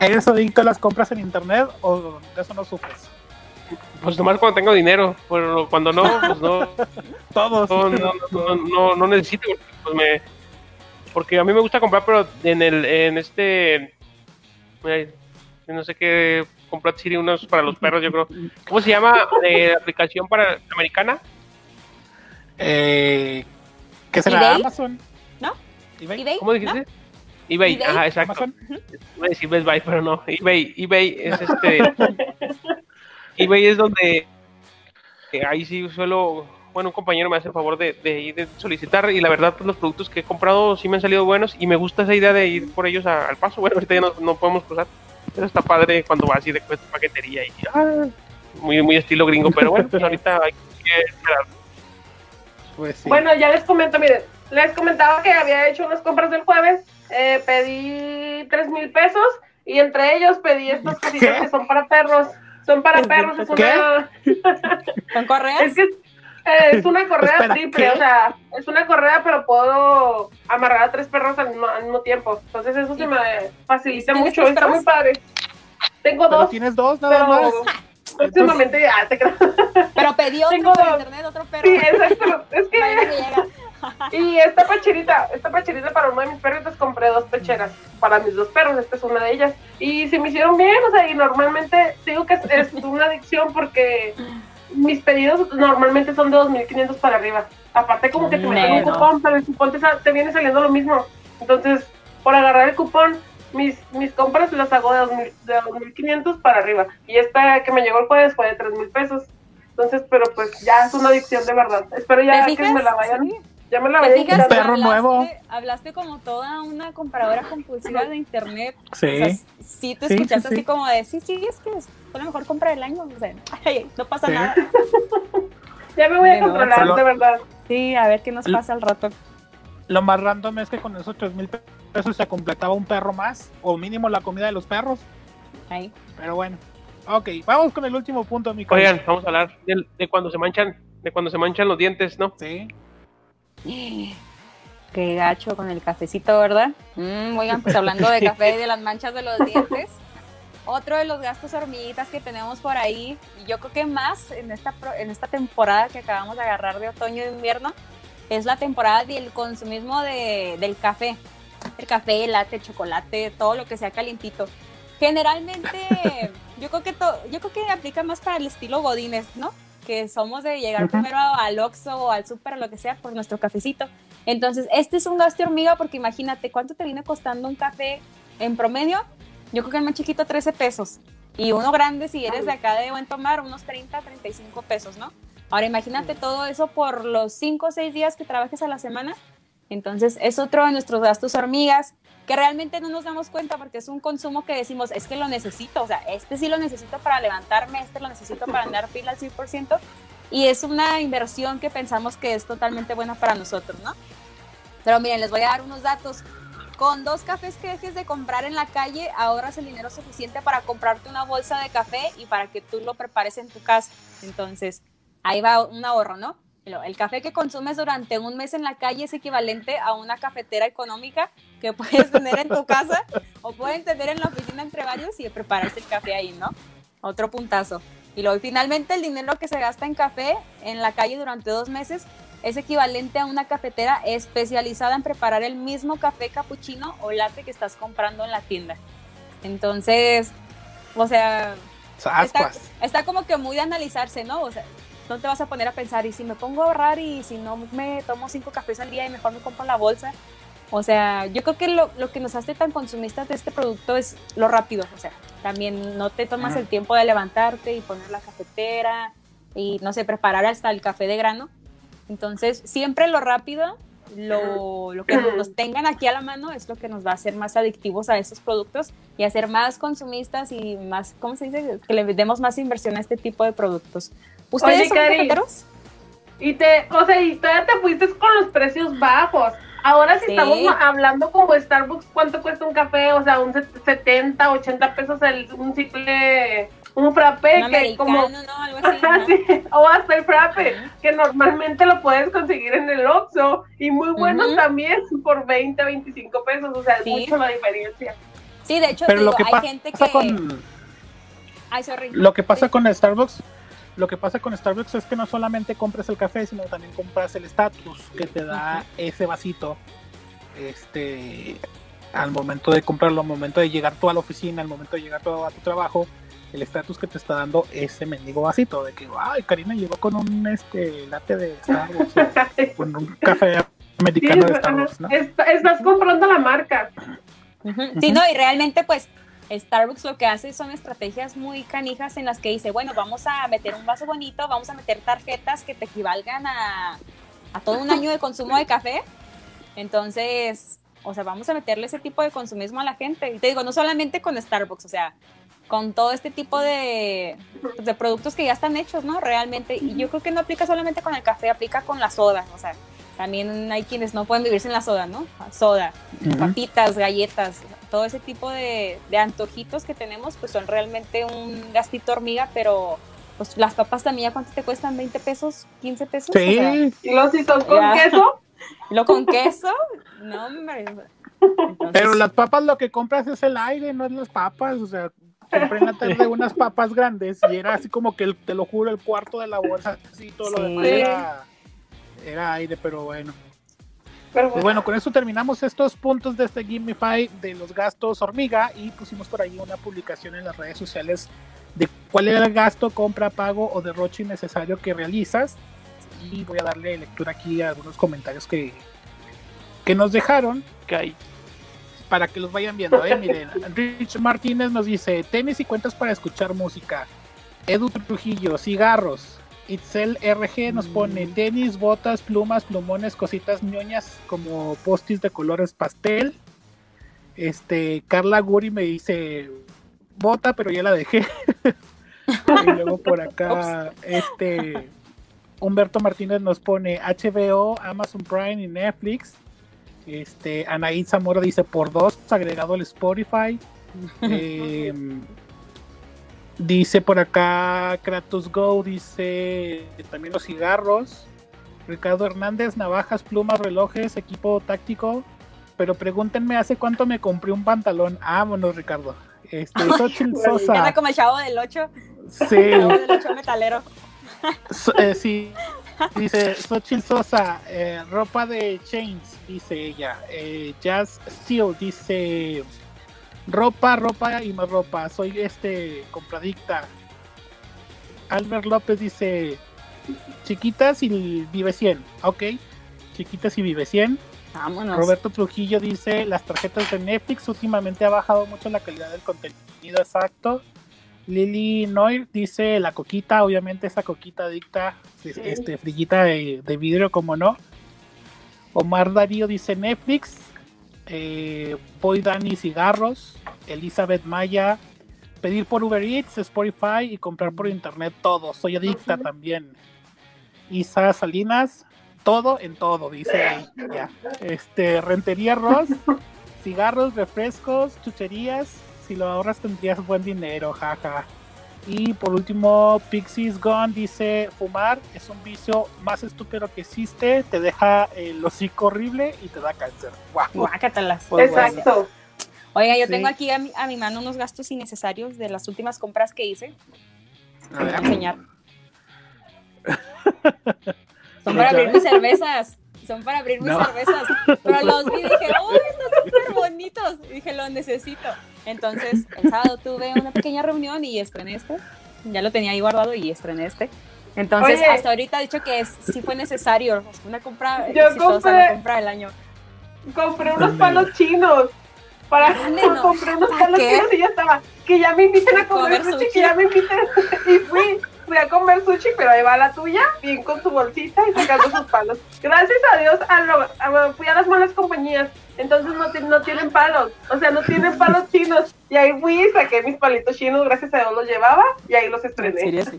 Speaker 3: ¿Eres adicto a las compras en internet o de eso no sufres?
Speaker 4: Pues nomás cuando tengo dinero, pero cuando no, pues no,
Speaker 3: Todos.
Speaker 4: no, no, no, no, no necesito, pues me, porque a mí me gusta comprar, pero en el, en este, no sé qué, comprar Siri unos para los perros, yo creo. ¿Cómo se llama eh, la aplicación para americana?
Speaker 3: Eh, ¿Qué será?
Speaker 6: ¿eBay?
Speaker 3: ¿Amazon?
Speaker 6: ¿No?
Speaker 3: ¿eBay?
Speaker 6: ¿eBay?
Speaker 4: ¿Cómo dijiste? eBay,
Speaker 6: eBay,
Speaker 4: ajá, exacto.
Speaker 3: ¿Amazon?
Speaker 4: Voy a decir Best Buy, pero no. eBay, eBay es este. eBay es donde eh, ahí sí suelo. Bueno, un compañero me hace el favor de, de ir de solicitar y la verdad, pues los productos que he comprado sí me han salido buenos y me gusta esa idea de ir por ellos a- al paso. Bueno, ahorita ya no, no podemos cruzar, pero está padre cuando vas así de cuesta paquetería y ah, muy, muy estilo gringo, pero bueno, pues ahorita hay que esperar.
Speaker 3: Pues sí.
Speaker 5: Bueno, ya les comento, miren, les comentaba que había hecho unas compras del jueves, eh, pedí tres mil pesos y entre ellos pedí estas cositas que son para perros, son para perros, es
Speaker 3: ¿Qué?
Speaker 5: una,
Speaker 6: ¿Con correas?
Speaker 5: es que eh, es una correa
Speaker 3: Espera,
Speaker 5: triple,
Speaker 3: ¿qué?
Speaker 5: o sea, es una correa pero puedo amarrar a tres perros al mismo, al mismo tiempo, entonces eso se me facilita
Speaker 6: ¿Tienes
Speaker 5: mucho, está
Speaker 6: perros?
Speaker 5: muy padre. Tengo
Speaker 3: ¿Pero
Speaker 5: dos,
Speaker 3: tienes dos nada
Speaker 5: pero
Speaker 3: más?
Speaker 5: próximamente ya te creo.
Speaker 6: Pero pedí otro
Speaker 5: Tengo
Speaker 6: por
Speaker 5: dos.
Speaker 6: internet, otro perro.
Speaker 5: Sí, exacto, es que
Speaker 6: Vaya que llega.
Speaker 5: Y esta pecherita, esta pecherita para uno de mis perritos compré dos pecheras para mis dos perros, esta es una de ellas. Y se me hicieron bien, o sea, y normalmente digo que es, es una adicción porque mis pedidos normalmente son de 2.500 para arriba. Aparte como que te meten un cupón, pero el cupón te, te viene saliendo lo mismo. Entonces, por agarrar el cupón, mis, mis compras las hago de 2.000 de 2.500 para arriba. Y esta que me llegó el jueves fue de 3.000 pesos. Entonces, pero pues ya es una adicción de verdad. Espero ya
Speaker 6: ¿Te
Speaker 5: que me la vayan,
Speaker 6: Sí.
Speaker 5: Ya me la
Speaker 6: ¿Te fijas?
Speaker 5: quitando.
Speaker 3: perro
Speaker 6: hablaste,
Speaker 3: nuevo.
Speaker 6: Hablaste como toda una comparadora compulsiva de internet.
Speaker 3: Sí.
Speaker 6: O sea, sí te escuchaste
Speaker 3: sí, sí.
Speaker 6: así como de, sí, sí, es que fue la mejor compra del año. O sea, ay, no pasa
Speaker 3: Sí.
Speaker 6: nada.
Speaker 5: Ya me voy a controlar,
Speaker 3: solo-
Speaker 5: de verdad.
Speaker 6: Sí, a ver qué nos pasa al rato.
Speaker 3: Lo más random es que con esos tres mil pesos se completaba un perro más, o mínimo la comida de los perros.
Speaker 6: Ahí.
Speaker 3: Pero bueno. Ok, vamos con el último punto, mi
Speaker 4: Oigan, vamos a hablar del- de, cuando se manchan, de cuando se manchan los dientes, ¿no?
Speaker 3: Sí.
Speaker 6: Qué gacho con el cafecito, ¿verdad? Mm, oigan, pues hablando de café y de las manchas de los dientes, otro de los gastos hormiguitas que tenemos por ahí, y yo creo que más en esta, en esta temporada que acabamos de agarrar de otoño e invierno, es la temporada del consumismo de- del café. El café, el latte, el chocolate, todo lo que sea calientito. Generalmente, yo creo que to- yo creo que aplica más para el estilo godines, ¿no? Que somos de llegar primero al Oxxo o al súper o lo que sea por nuestro cafecito. Entonces, este es un gasto hormiga porque imagínate cuánto te viene costando un café en promedio. Yo creo que el más chiquito 13 pesos. Y uno grande, si eres de acá de buen tomar, unos 30, 35 pesos, ¿no? Ahora imagínate todo eso por los 5 o 6 días que trabajes a la semana. Entonces, es otro de nuestros gastos hormigas que realmente no nos damos cuenta porque es un consumo que decimos, es que lo necesito, o sea, este sí lo necesito para levantarme, este lo necesito para andar pila al 100%, y es una inversión que pensamos que es totalmente buena para nosotros, ¿no? Pero miren, les voy a dar unos datos. Con dos cafés que dejes de comprar en la calle, ahorras el dinero suficiente para comprarte una bolsa de café y para que tú lo prepares en tu casa. Entonces, ahí va un ahorro, ¿no? El café que consumes durante un mes en la calle es equivalente a una cafetera económica que puedes tener en tu casa o pueden tener en la oficina entre varios y prepararse el café ahí, ¿no? Otro puntazo. Y luego finalmente el dinero que se gasta en café en la calle durante dos meses es equivalente a una cafetera especializada en preparar el mismo café capuchino o latte que estás comprando en la tienda. Entonces, O sea, está, está como que muy de analizarse, ¿no? O sea, no te vas a poner a pensar, y si me pongo a ahorrar y si no me tomo cinco cafés al día y mejor me compro la bolsa. O sea, yo creo que lo, lo que nos hace tan consumistas de este producto es lo rápido. O sea, también no te tomas el tiempo de levantarte y poner la cafetera y, no sé, preparar hasta el café de grano. Entonces, siempre lo rápido, lo, lo que nos tengan aquí a la mano es lo que nos va a hacer más adictivos a estos productos y hacer más consumistas y más, ¿cómo se dice? Que le demos más inversión a este tipo de productos. ¿Ustedes
Speaker 5: Oye,
Speaker 6: son
Speaker 5: Cari.
Speaker 6: cafeteros?
Speaker 5: Y te, o sea, y todavía te fuiste con los precios bajos. Ahora si
Speaker 6: Sí.
Speaker 5: estamos hablando como Starbucks, ¿cuánto cuesta un café? O sea, un set- 70, 80 pesos el, un simple, un frappe,
Speaker 6: Un
Speaker 5: que como...
Speaker 6: ¿no? Algo así,
Speaker 5: Ajá,
Speaker 6: ¿no?
Speaker 5: sí, o hasta el frappe, que normalmente lo puedes conseguir en el Oxxo, y muy buenos también por 20, 25 pesos, o sea, es
Speaker 6: Sí.
Speaker 5: mucho la diferencia.
Speaker 6: Sí, de hecho,
Speaker 3: Pero
Speaker 6: te
Speaker 3: lo
Speaker 6: digo,
Speaker 3: que
Speaker 6: hay
Speaker 3: pasa
Speaker 6: gente que...
Speaker 3: con
Speaker 6: Ay, sorry.
Speaker 3: lo que pasa
Speaker 6: Sí.
Speaker 3: con Starbucks, lo que pasa con Starbucks es que no solamente compras el café, sino también compras el status que te da ese vasito. Este al momento de comprarlo, al momento de llegar tú a la oficina, al momento de llegar tú a tu trabajo, el estatus que te está dando ese mendigo vasito de que, ay, Karina llegó con un este latte de Starbucks o con un café
Speaker 5: Sí,
Speaker 3: americano de Starbucks, ¿no?
Speaker 5: est- estás comprando la marca.
Speaker 6: Ujú. Sí, no, y realmente pues Starbucks lo que hace son estrategias muy canijas en las que dice, bueno, vamos a meter un vaso bonito, vamos a meter tarjetas que te equivalgan a, a todo un año de consumo de café. Entonces, o sea, vamos a meterle ese tipo de consumismo a la gente. Y te digo, no solamente con Starbucks, o sea, con todo este tipo de, de productos que ya están hechos, ¿no? Realmente. Y yo creo que no aplica solamente con el café, aplica con la soda. O sea, también hay quienes no pueden vivir sin la soda, ¿no? Soda papitas, galletas, todo ese tipo de, de antojitos que tenemos, pues son realmente un gastito hormiga, pero pues las papas también, ¿ya ¿cuánto te cuestan? ¿20 pesos? ¿15 pesos? O sea,
Speaker 3: Sí,
Speaker 5: Y los si son con
Speaker 6: Ya.
Speaker 5: queso,
Speaker 6: lo con queso, no, hombre. Entonces,
Speaker 3: Pero las papas lo que compras es el aire, no es las papas. O sea, compré en la tarde unas papas grandes y era así como que, el- te lo juro, el cuarto de la bolsa, así todo lo
Speaker 6: Sí.
Speaker 3: demás era, era aire, pero bueno.
Speaker 5: Pero
Speaker 3: Pues bueno, con eso terminamos estos puntos de este Gimify de los gastos hormiga y pusimos por ahí una publicación en las redes sociales de cuál era el gasto, compra, pago o derroche innecesario que realizas. Y voy a darle lectura aquí a algunos comentarios que, que nos dejaron
Speaker 4: hay.
Speaker 3: para que los vayan viendo. ¿eh? Miren, Rich Martínez nos dice: tenis y cuentas para escuchar música. Edu Trujillo, cigarros. Itzel RG nos pone tenis, botas, plumas, plumones, cositas ñoñas como postis de colores pastel. Este, Carla Guri me dice bota, pero ya la dejé. y luego por acá, este Humberto Martínez nos pone HBO, Amazon Prime y Netflix. Este, Anaí Zamora dice por dos, agregado el Spotify. Eh, dice por acá Kratos Go, dice también los cigarros. Ricardo Hernández, navajas, plumas, relojes, equipo táctico. Pero pregúntenme hace cuánto me compré un pantalón. Vámonos, Ricardo. Este, Xochitl Sosa.
Speaker 6: como el chavo del 8,
Speaker 3: Sí,
Speaker 6: el chavo del 8 metalero.
Speaker 3: So- eh, sí, dice Xochitl Sosa, eh, ropa de Chains, dice ella. Eh, Jazz Steel dice ropa, ropa y más ropa. Soy este compradicta. Albert López dice chiquitas y vive 100. Ok, chiquitas y vive 100.
Speaker 6: Vámonos.
Speaker 3: Roberto Trujillo dice las tarjetas de Netflix últimamente ha bajado mucho la calidad del contenido exacto. Lily Noir dice la coquita, obviamente esa coquita adicta, este frillita de, de vidrio, como no. Omar Darío dice Netflix. Eh, Boy Dani cigarros. Elizabeth Maya. Pedir por Uber Eats, Spotify y comprar por internet todo. Soy adicta también. Isa Salinas, todo en todo, dice. Este, Rentería Ross, cigarros, refrescos, chucherías. Si lo ahorras tendrías buen dinero, jaja. Y por último, Pixies Gone dice: Fumar es un vicio más estúpido que existe, te deja el hocico horrible y te da cáncer. Guau.
Speaker 6: Guácatelas.
Speaker 3: Pues bueno.
Speaker 5: exacto.
Speaker 6: Oiga, yo
Speaker 3: Sí.
Speaker 6: tengo aquí a mi, a mi mano unos gastos innecesarios de las últimas compras que hice.
Speaker 3: A
Speaker 6: voy a
Speaker 3: ver.
Speaker 6: enseñar. Son para abrir mis cervezas. Son para abrir mis
Speaker 3: No.
Speaker 6: cervezas. Pero los vi y dije, uy, estas súper bonitos. Y dije, lo necesito. Entonces, el sábado tuve una pequeña reunión y estrené este. Ya lo tenía ahí guardado y estrené este. Entonces,
Speaker 5: Oye.
Speaker 6: hasta ahorita he dicho que es- sí fue necesario. Una compra
Speaker 5: Yo
Speaker 6: exitosa,
Speaker 5: compré-
Speaker 6: la compra del año.
Speaker 5: Compré unos palos chinos. Para,
Speaker 6: ¿Dónde no?
Speaker 5: compré unos
Speaker 6: ¿Para
Speaker 5: palos
Speaker 6: qué?
Speaker 5: chinos y ya estaba. Que ya me inviten a comer,
Speaker 6: Comer
Speaker 5: sushi. que ya me inviten. Y fui, fui a comer sushi, pero ahí va la tuya, bien con su bolsita y sacando sus palos. Gracias a Dios, a lo- a- fui a las malas compañías. Entonces no, no tienen palos, o sea, no tienen palos chinos. Y ahí fui y saqué mis palitos chinos, gracias a Dios los llevaba y ahí los
Speaker 6: En
Speaker 5: estrené.
Speaker 6: serio, sí.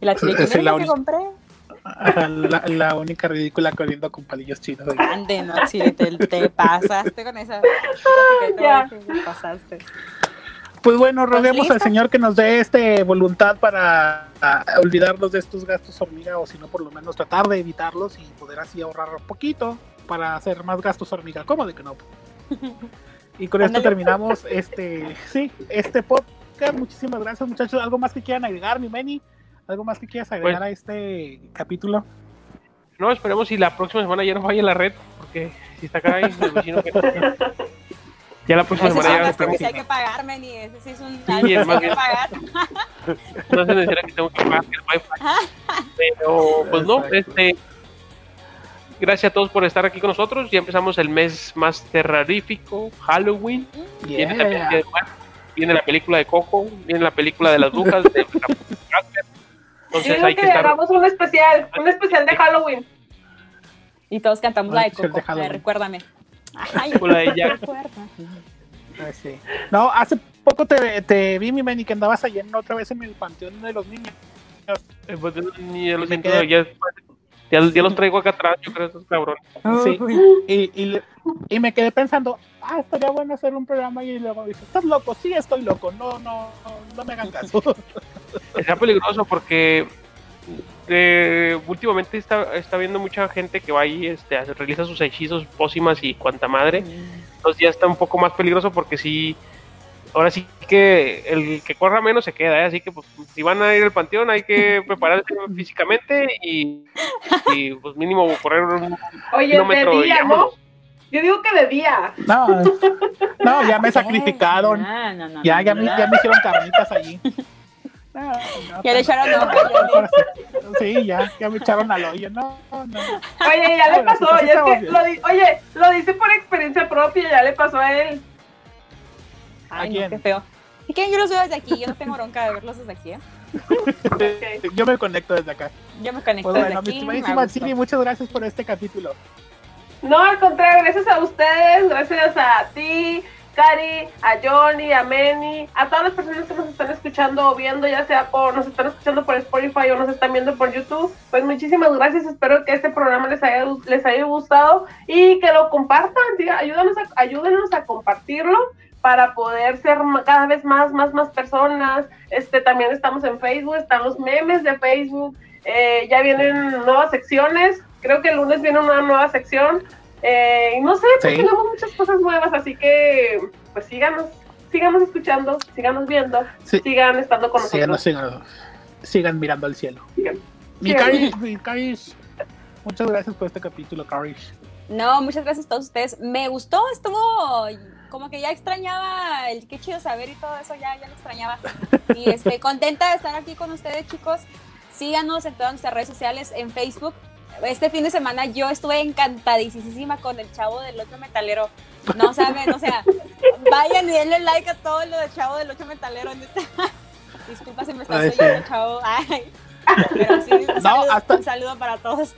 Speaker 6: Y la chile
Speaker 3: Esa es la
Speaker 6: que
Speaker 3: única.
Speaker 6: compré.
Speaker 3: La, la única ridícula corriendo con palillos chinos.
Speaker 6: Ande, no, chile, te, te pasaste con esa.
Speaker 5: Ya.
Speaker 6: Te pasaste.
Speaker 3: Pues bueno, roguemos al. Señor que nos dé este voluntad para ah, olvidarnos de estos gastos hormiga o si no por lo menos tratar de evitarlos y poder así ahorrar un poquito para hacer más gastos hormiga. ¿Cómo de que no? Y con esto terminamos este, sí, este podcast. Muchísimas gracias muchachos. ¿Algo más que quieran agregar, mi Meni? ¿Algo más que quieras agregar
Speaker 4: Pues-
Speaker 3: a este capítulo?
Speaker 4: No, esperemos si la próxima semana ya no vaya la red, porque si está acá ahí, me imagino que ya la próxima
Speaker 6: Ese
Speaker 4: semana ya esperemos
Speaker 6: sí hay que pagar, Meni. Ese sí es un
Speaker 4: Sí,
Speaker 6: que hay que pagar.
Speaker 4: no se necesita que tengo que pagar el wifi. Pero pues no,
Speaker 3: Exacto.
Speaker 4: este gracias a todos por estar aquí con nosotros. Ya empezamos el mes más terrorífico, Halloween. Viene, también
Speaker 3: Yeah.
Speaker 4: Día de viene la película de Coco, viene la película de las brujas de
Speaker 5: Yo
Speaker 4: Entonces hay
Speaker 5: que,
Speaker 4: que estar
Speaker 5: hagamos un especial, un especial de Halloween.
Speaker 6: Y todos cantamos la de
Speaker 3: de
Speaker 6: Coco. La de recuérdame. Ay,
Speaker 4: la de Jack.
Speaker 3: Ah, sí. No, hace poco te, te vi, mi Meni, que andabas allá en- otra vez en el panteón de los niños.
Speaker 4: Eh, pues, ni ya, lo
Speaker 3: Me
Speaker 4: siento,
Speaker 3: quedé-
Speaker 4: ya, ya- ya los traigo acá atrás, yo creo, esos cabrones.
Speaker 3: Sí. Y, y, y me quedé pensando, ah, estaría bueno hacer un programa y luego dije, estás loco, sí estoy loco, no, no, no me hagan caso.
Speaker 4: Está peligroso porque eh, últimamente está, está viendo mucha gente que va ahí, este, realiza sus hechizos, pócimas y cuanta madre. Entonces ya está un poco más peligroso porque sí, ahora sí que el que corra menos se queda, ¿eh? así que pues si van a ir al panteón hay que prepararse físicamente y, y, pues mínimo correr un
Speaker 5: Oye, de
Speaker 4: kilómetro y
Speaker 5: día, ¿no? Yo digo que de día.
Speaker 3: No, no, ya me sacrificaron,
Speaker 6: No, no, no,
Speaker 3: ya,
Speaker 6: no,
Speaker 3: ya,
Speaker 6: no,
Speaker 3: me,
Speaker 6: no.
Speaker 3: ya me hicieron carnitas allí. No, no,
Speaker 6: Ya le echaron
Speaker 3: no, sí, Sí, ya, ya me echaron al hoyo, no, no.
Speaker 5: Oye, ya le pasó.
Speaker 3: pues
Speaker 5: ya es que lo di- oye, lo dice por experiencia propia, ya le pasó a él.
Speaker 6: Ay,
Speaker 3: ¿A
Speaker 6: no,
Speaker 3: quién?
Speaker 6: qué feo. ¿Y quién yo los veo desde aquí? Yo no tengo bronca de verlos desde aquí, ¿eh?
Speaker 3: Yo me conecto desde acá.
Speaker 6: Yo me conecto
Speaker 3: Pues
Speaker 6: desde
Speaker 3: bueno, mi
Speaker 6: aquí. me
Speaker 3: estimadísima. Siri, muchas gracias por este capítulo.
Speaker 5: No, al contrario, gracias a ustedes, gracias a ti, Cari, a Johnny, a Manny, a todas las personas que nos están escuchando o viendo, ya sea por, nos están escuchando por Spotify o nos están viendo por YouTube. Pues muchísimas gracias, espero que este programa les haya, les haya gustado y que lo compartan, diga, ayúdanos a, ayúdenos a compartirlo para poder ser cada vez más, más, más personas. Este, también estamos en Facebook, están los memes de Facebook, eh, ya vienen nuevas secciones, creo que el lunes viene una nueva sección. Eh, no sé, pues
Speaker 3: Sí.
Speaker 5: tenemos muchas cosas nuevas, así que pues síganos, síganos escuchando, síganos viendo,
Speaker 3: Sí.
Speaker 5: sigan estando con
Speaker 3: Sigan,
Speaker 5: nosotros.
Speaker 3: sigan, sigan mirando al cielo.
Speaker 5: Sigan.
Speaker 3: Mi
Speaker 5: Sigan.
Speaker 3: Carish, mi Carish, muchas gracias por este capítulo, Carish.
Speaker 6: No, muchas gracias a todos ustedes. Me gustó, estuvo como que ya extrañaba el qué chido saber y todo eso, ya, ya lo extrañaba. Y este, contenta de estar aquí con ustedes, chicos. Síganos en todas nuestras redes sociales, en Facebook. Este fin de semana yo estuve encantadísima con el chavo del ocho metalero. No saben, o sea, vayan y denle like a todo lo del chavo del ocho metalero. Disculpa si me estás oyendo,
Speaker 3: sí.
Speaker 6: chavo. Ay. Pero sí, un,
Speaker 3: No,
Speaker 6: saludo,
Speaker 3: hasta-
Speaker 6: un saludo para todos.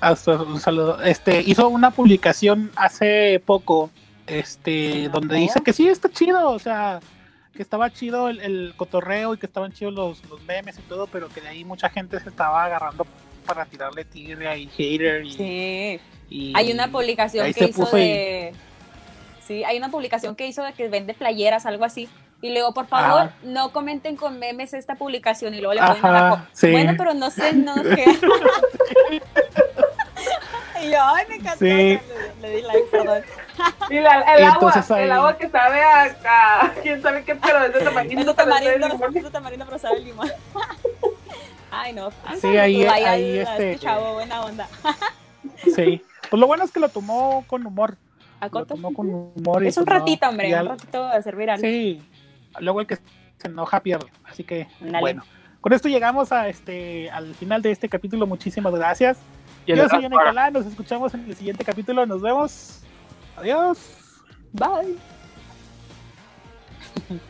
Speaker 3: Hasta un saludo. Este hizo una publicación hace poco, este, donde dice que sí está chido, o sea, que estaba chido el, el cotorreo y que estaban chidos los, los memes y todo, pero que de ahí mucha gente se estaba agarrando para tirarle tigre y hater y,
Speaker 6: Sí.
Speaker 3: y-
Speaker 6: Hay una publicación que hizo
Speaker 3: puso y-
Speaker 6: de. Sí, hay una publicación que hizo de que vende playeras, algo así. Y luego, por favor,
Speaker 3: Ajá.
Speaker 6: no comenten con memes esta publicación. Y luego le ponen abajo.
Speaker 3: sí.
Speaker 6: Bueno, pero no sé, no qué. y yo, ay, me encantó.
Speaker 3: Sí.
Speaker 6: Le, le di like, perdón.
Speaker 5: Y la- el agua,
Speaker 3: ahí-
Speaker 5: el agua que sabe a, a- quién sabe qué, pero es de tamarindo.
Speaker 6: de
Speaker 5: pero es de
Speaker 6: tamarindo,
Speaker 5: limón.
Speaker 6: es de tamarindo, pero sabe limón. Ay, no.
Speaker 3: Sí, ahí-
Speaker 6: Vaya,
Speaker 3: ahí,
Speaker 6: a
Speaker 3: este-
Speaker 6: este chavo, buena onda.
Speaker 3: Sí. Pues lo bueno es que lo tomó con humor.
Speaker 6: A
Speaker 3: lo tomó con humor. y
Speaker 6: Es un
Speaker 3: pues
Speaker 6: ratito, hombre, un ratito de ser viral.
Speaker 3: Sí, luego el que se enoja pierde. Así que, bueno. Con esto llegamos a este al final de este capítulo. Muchísimas gracias. Yo soy
Speaker 4: las
Speaker 3: Nicolás. Nos escuchamos en el siguiente capítulo. Nos vemos. Adiós.
Speaker 6: Bye.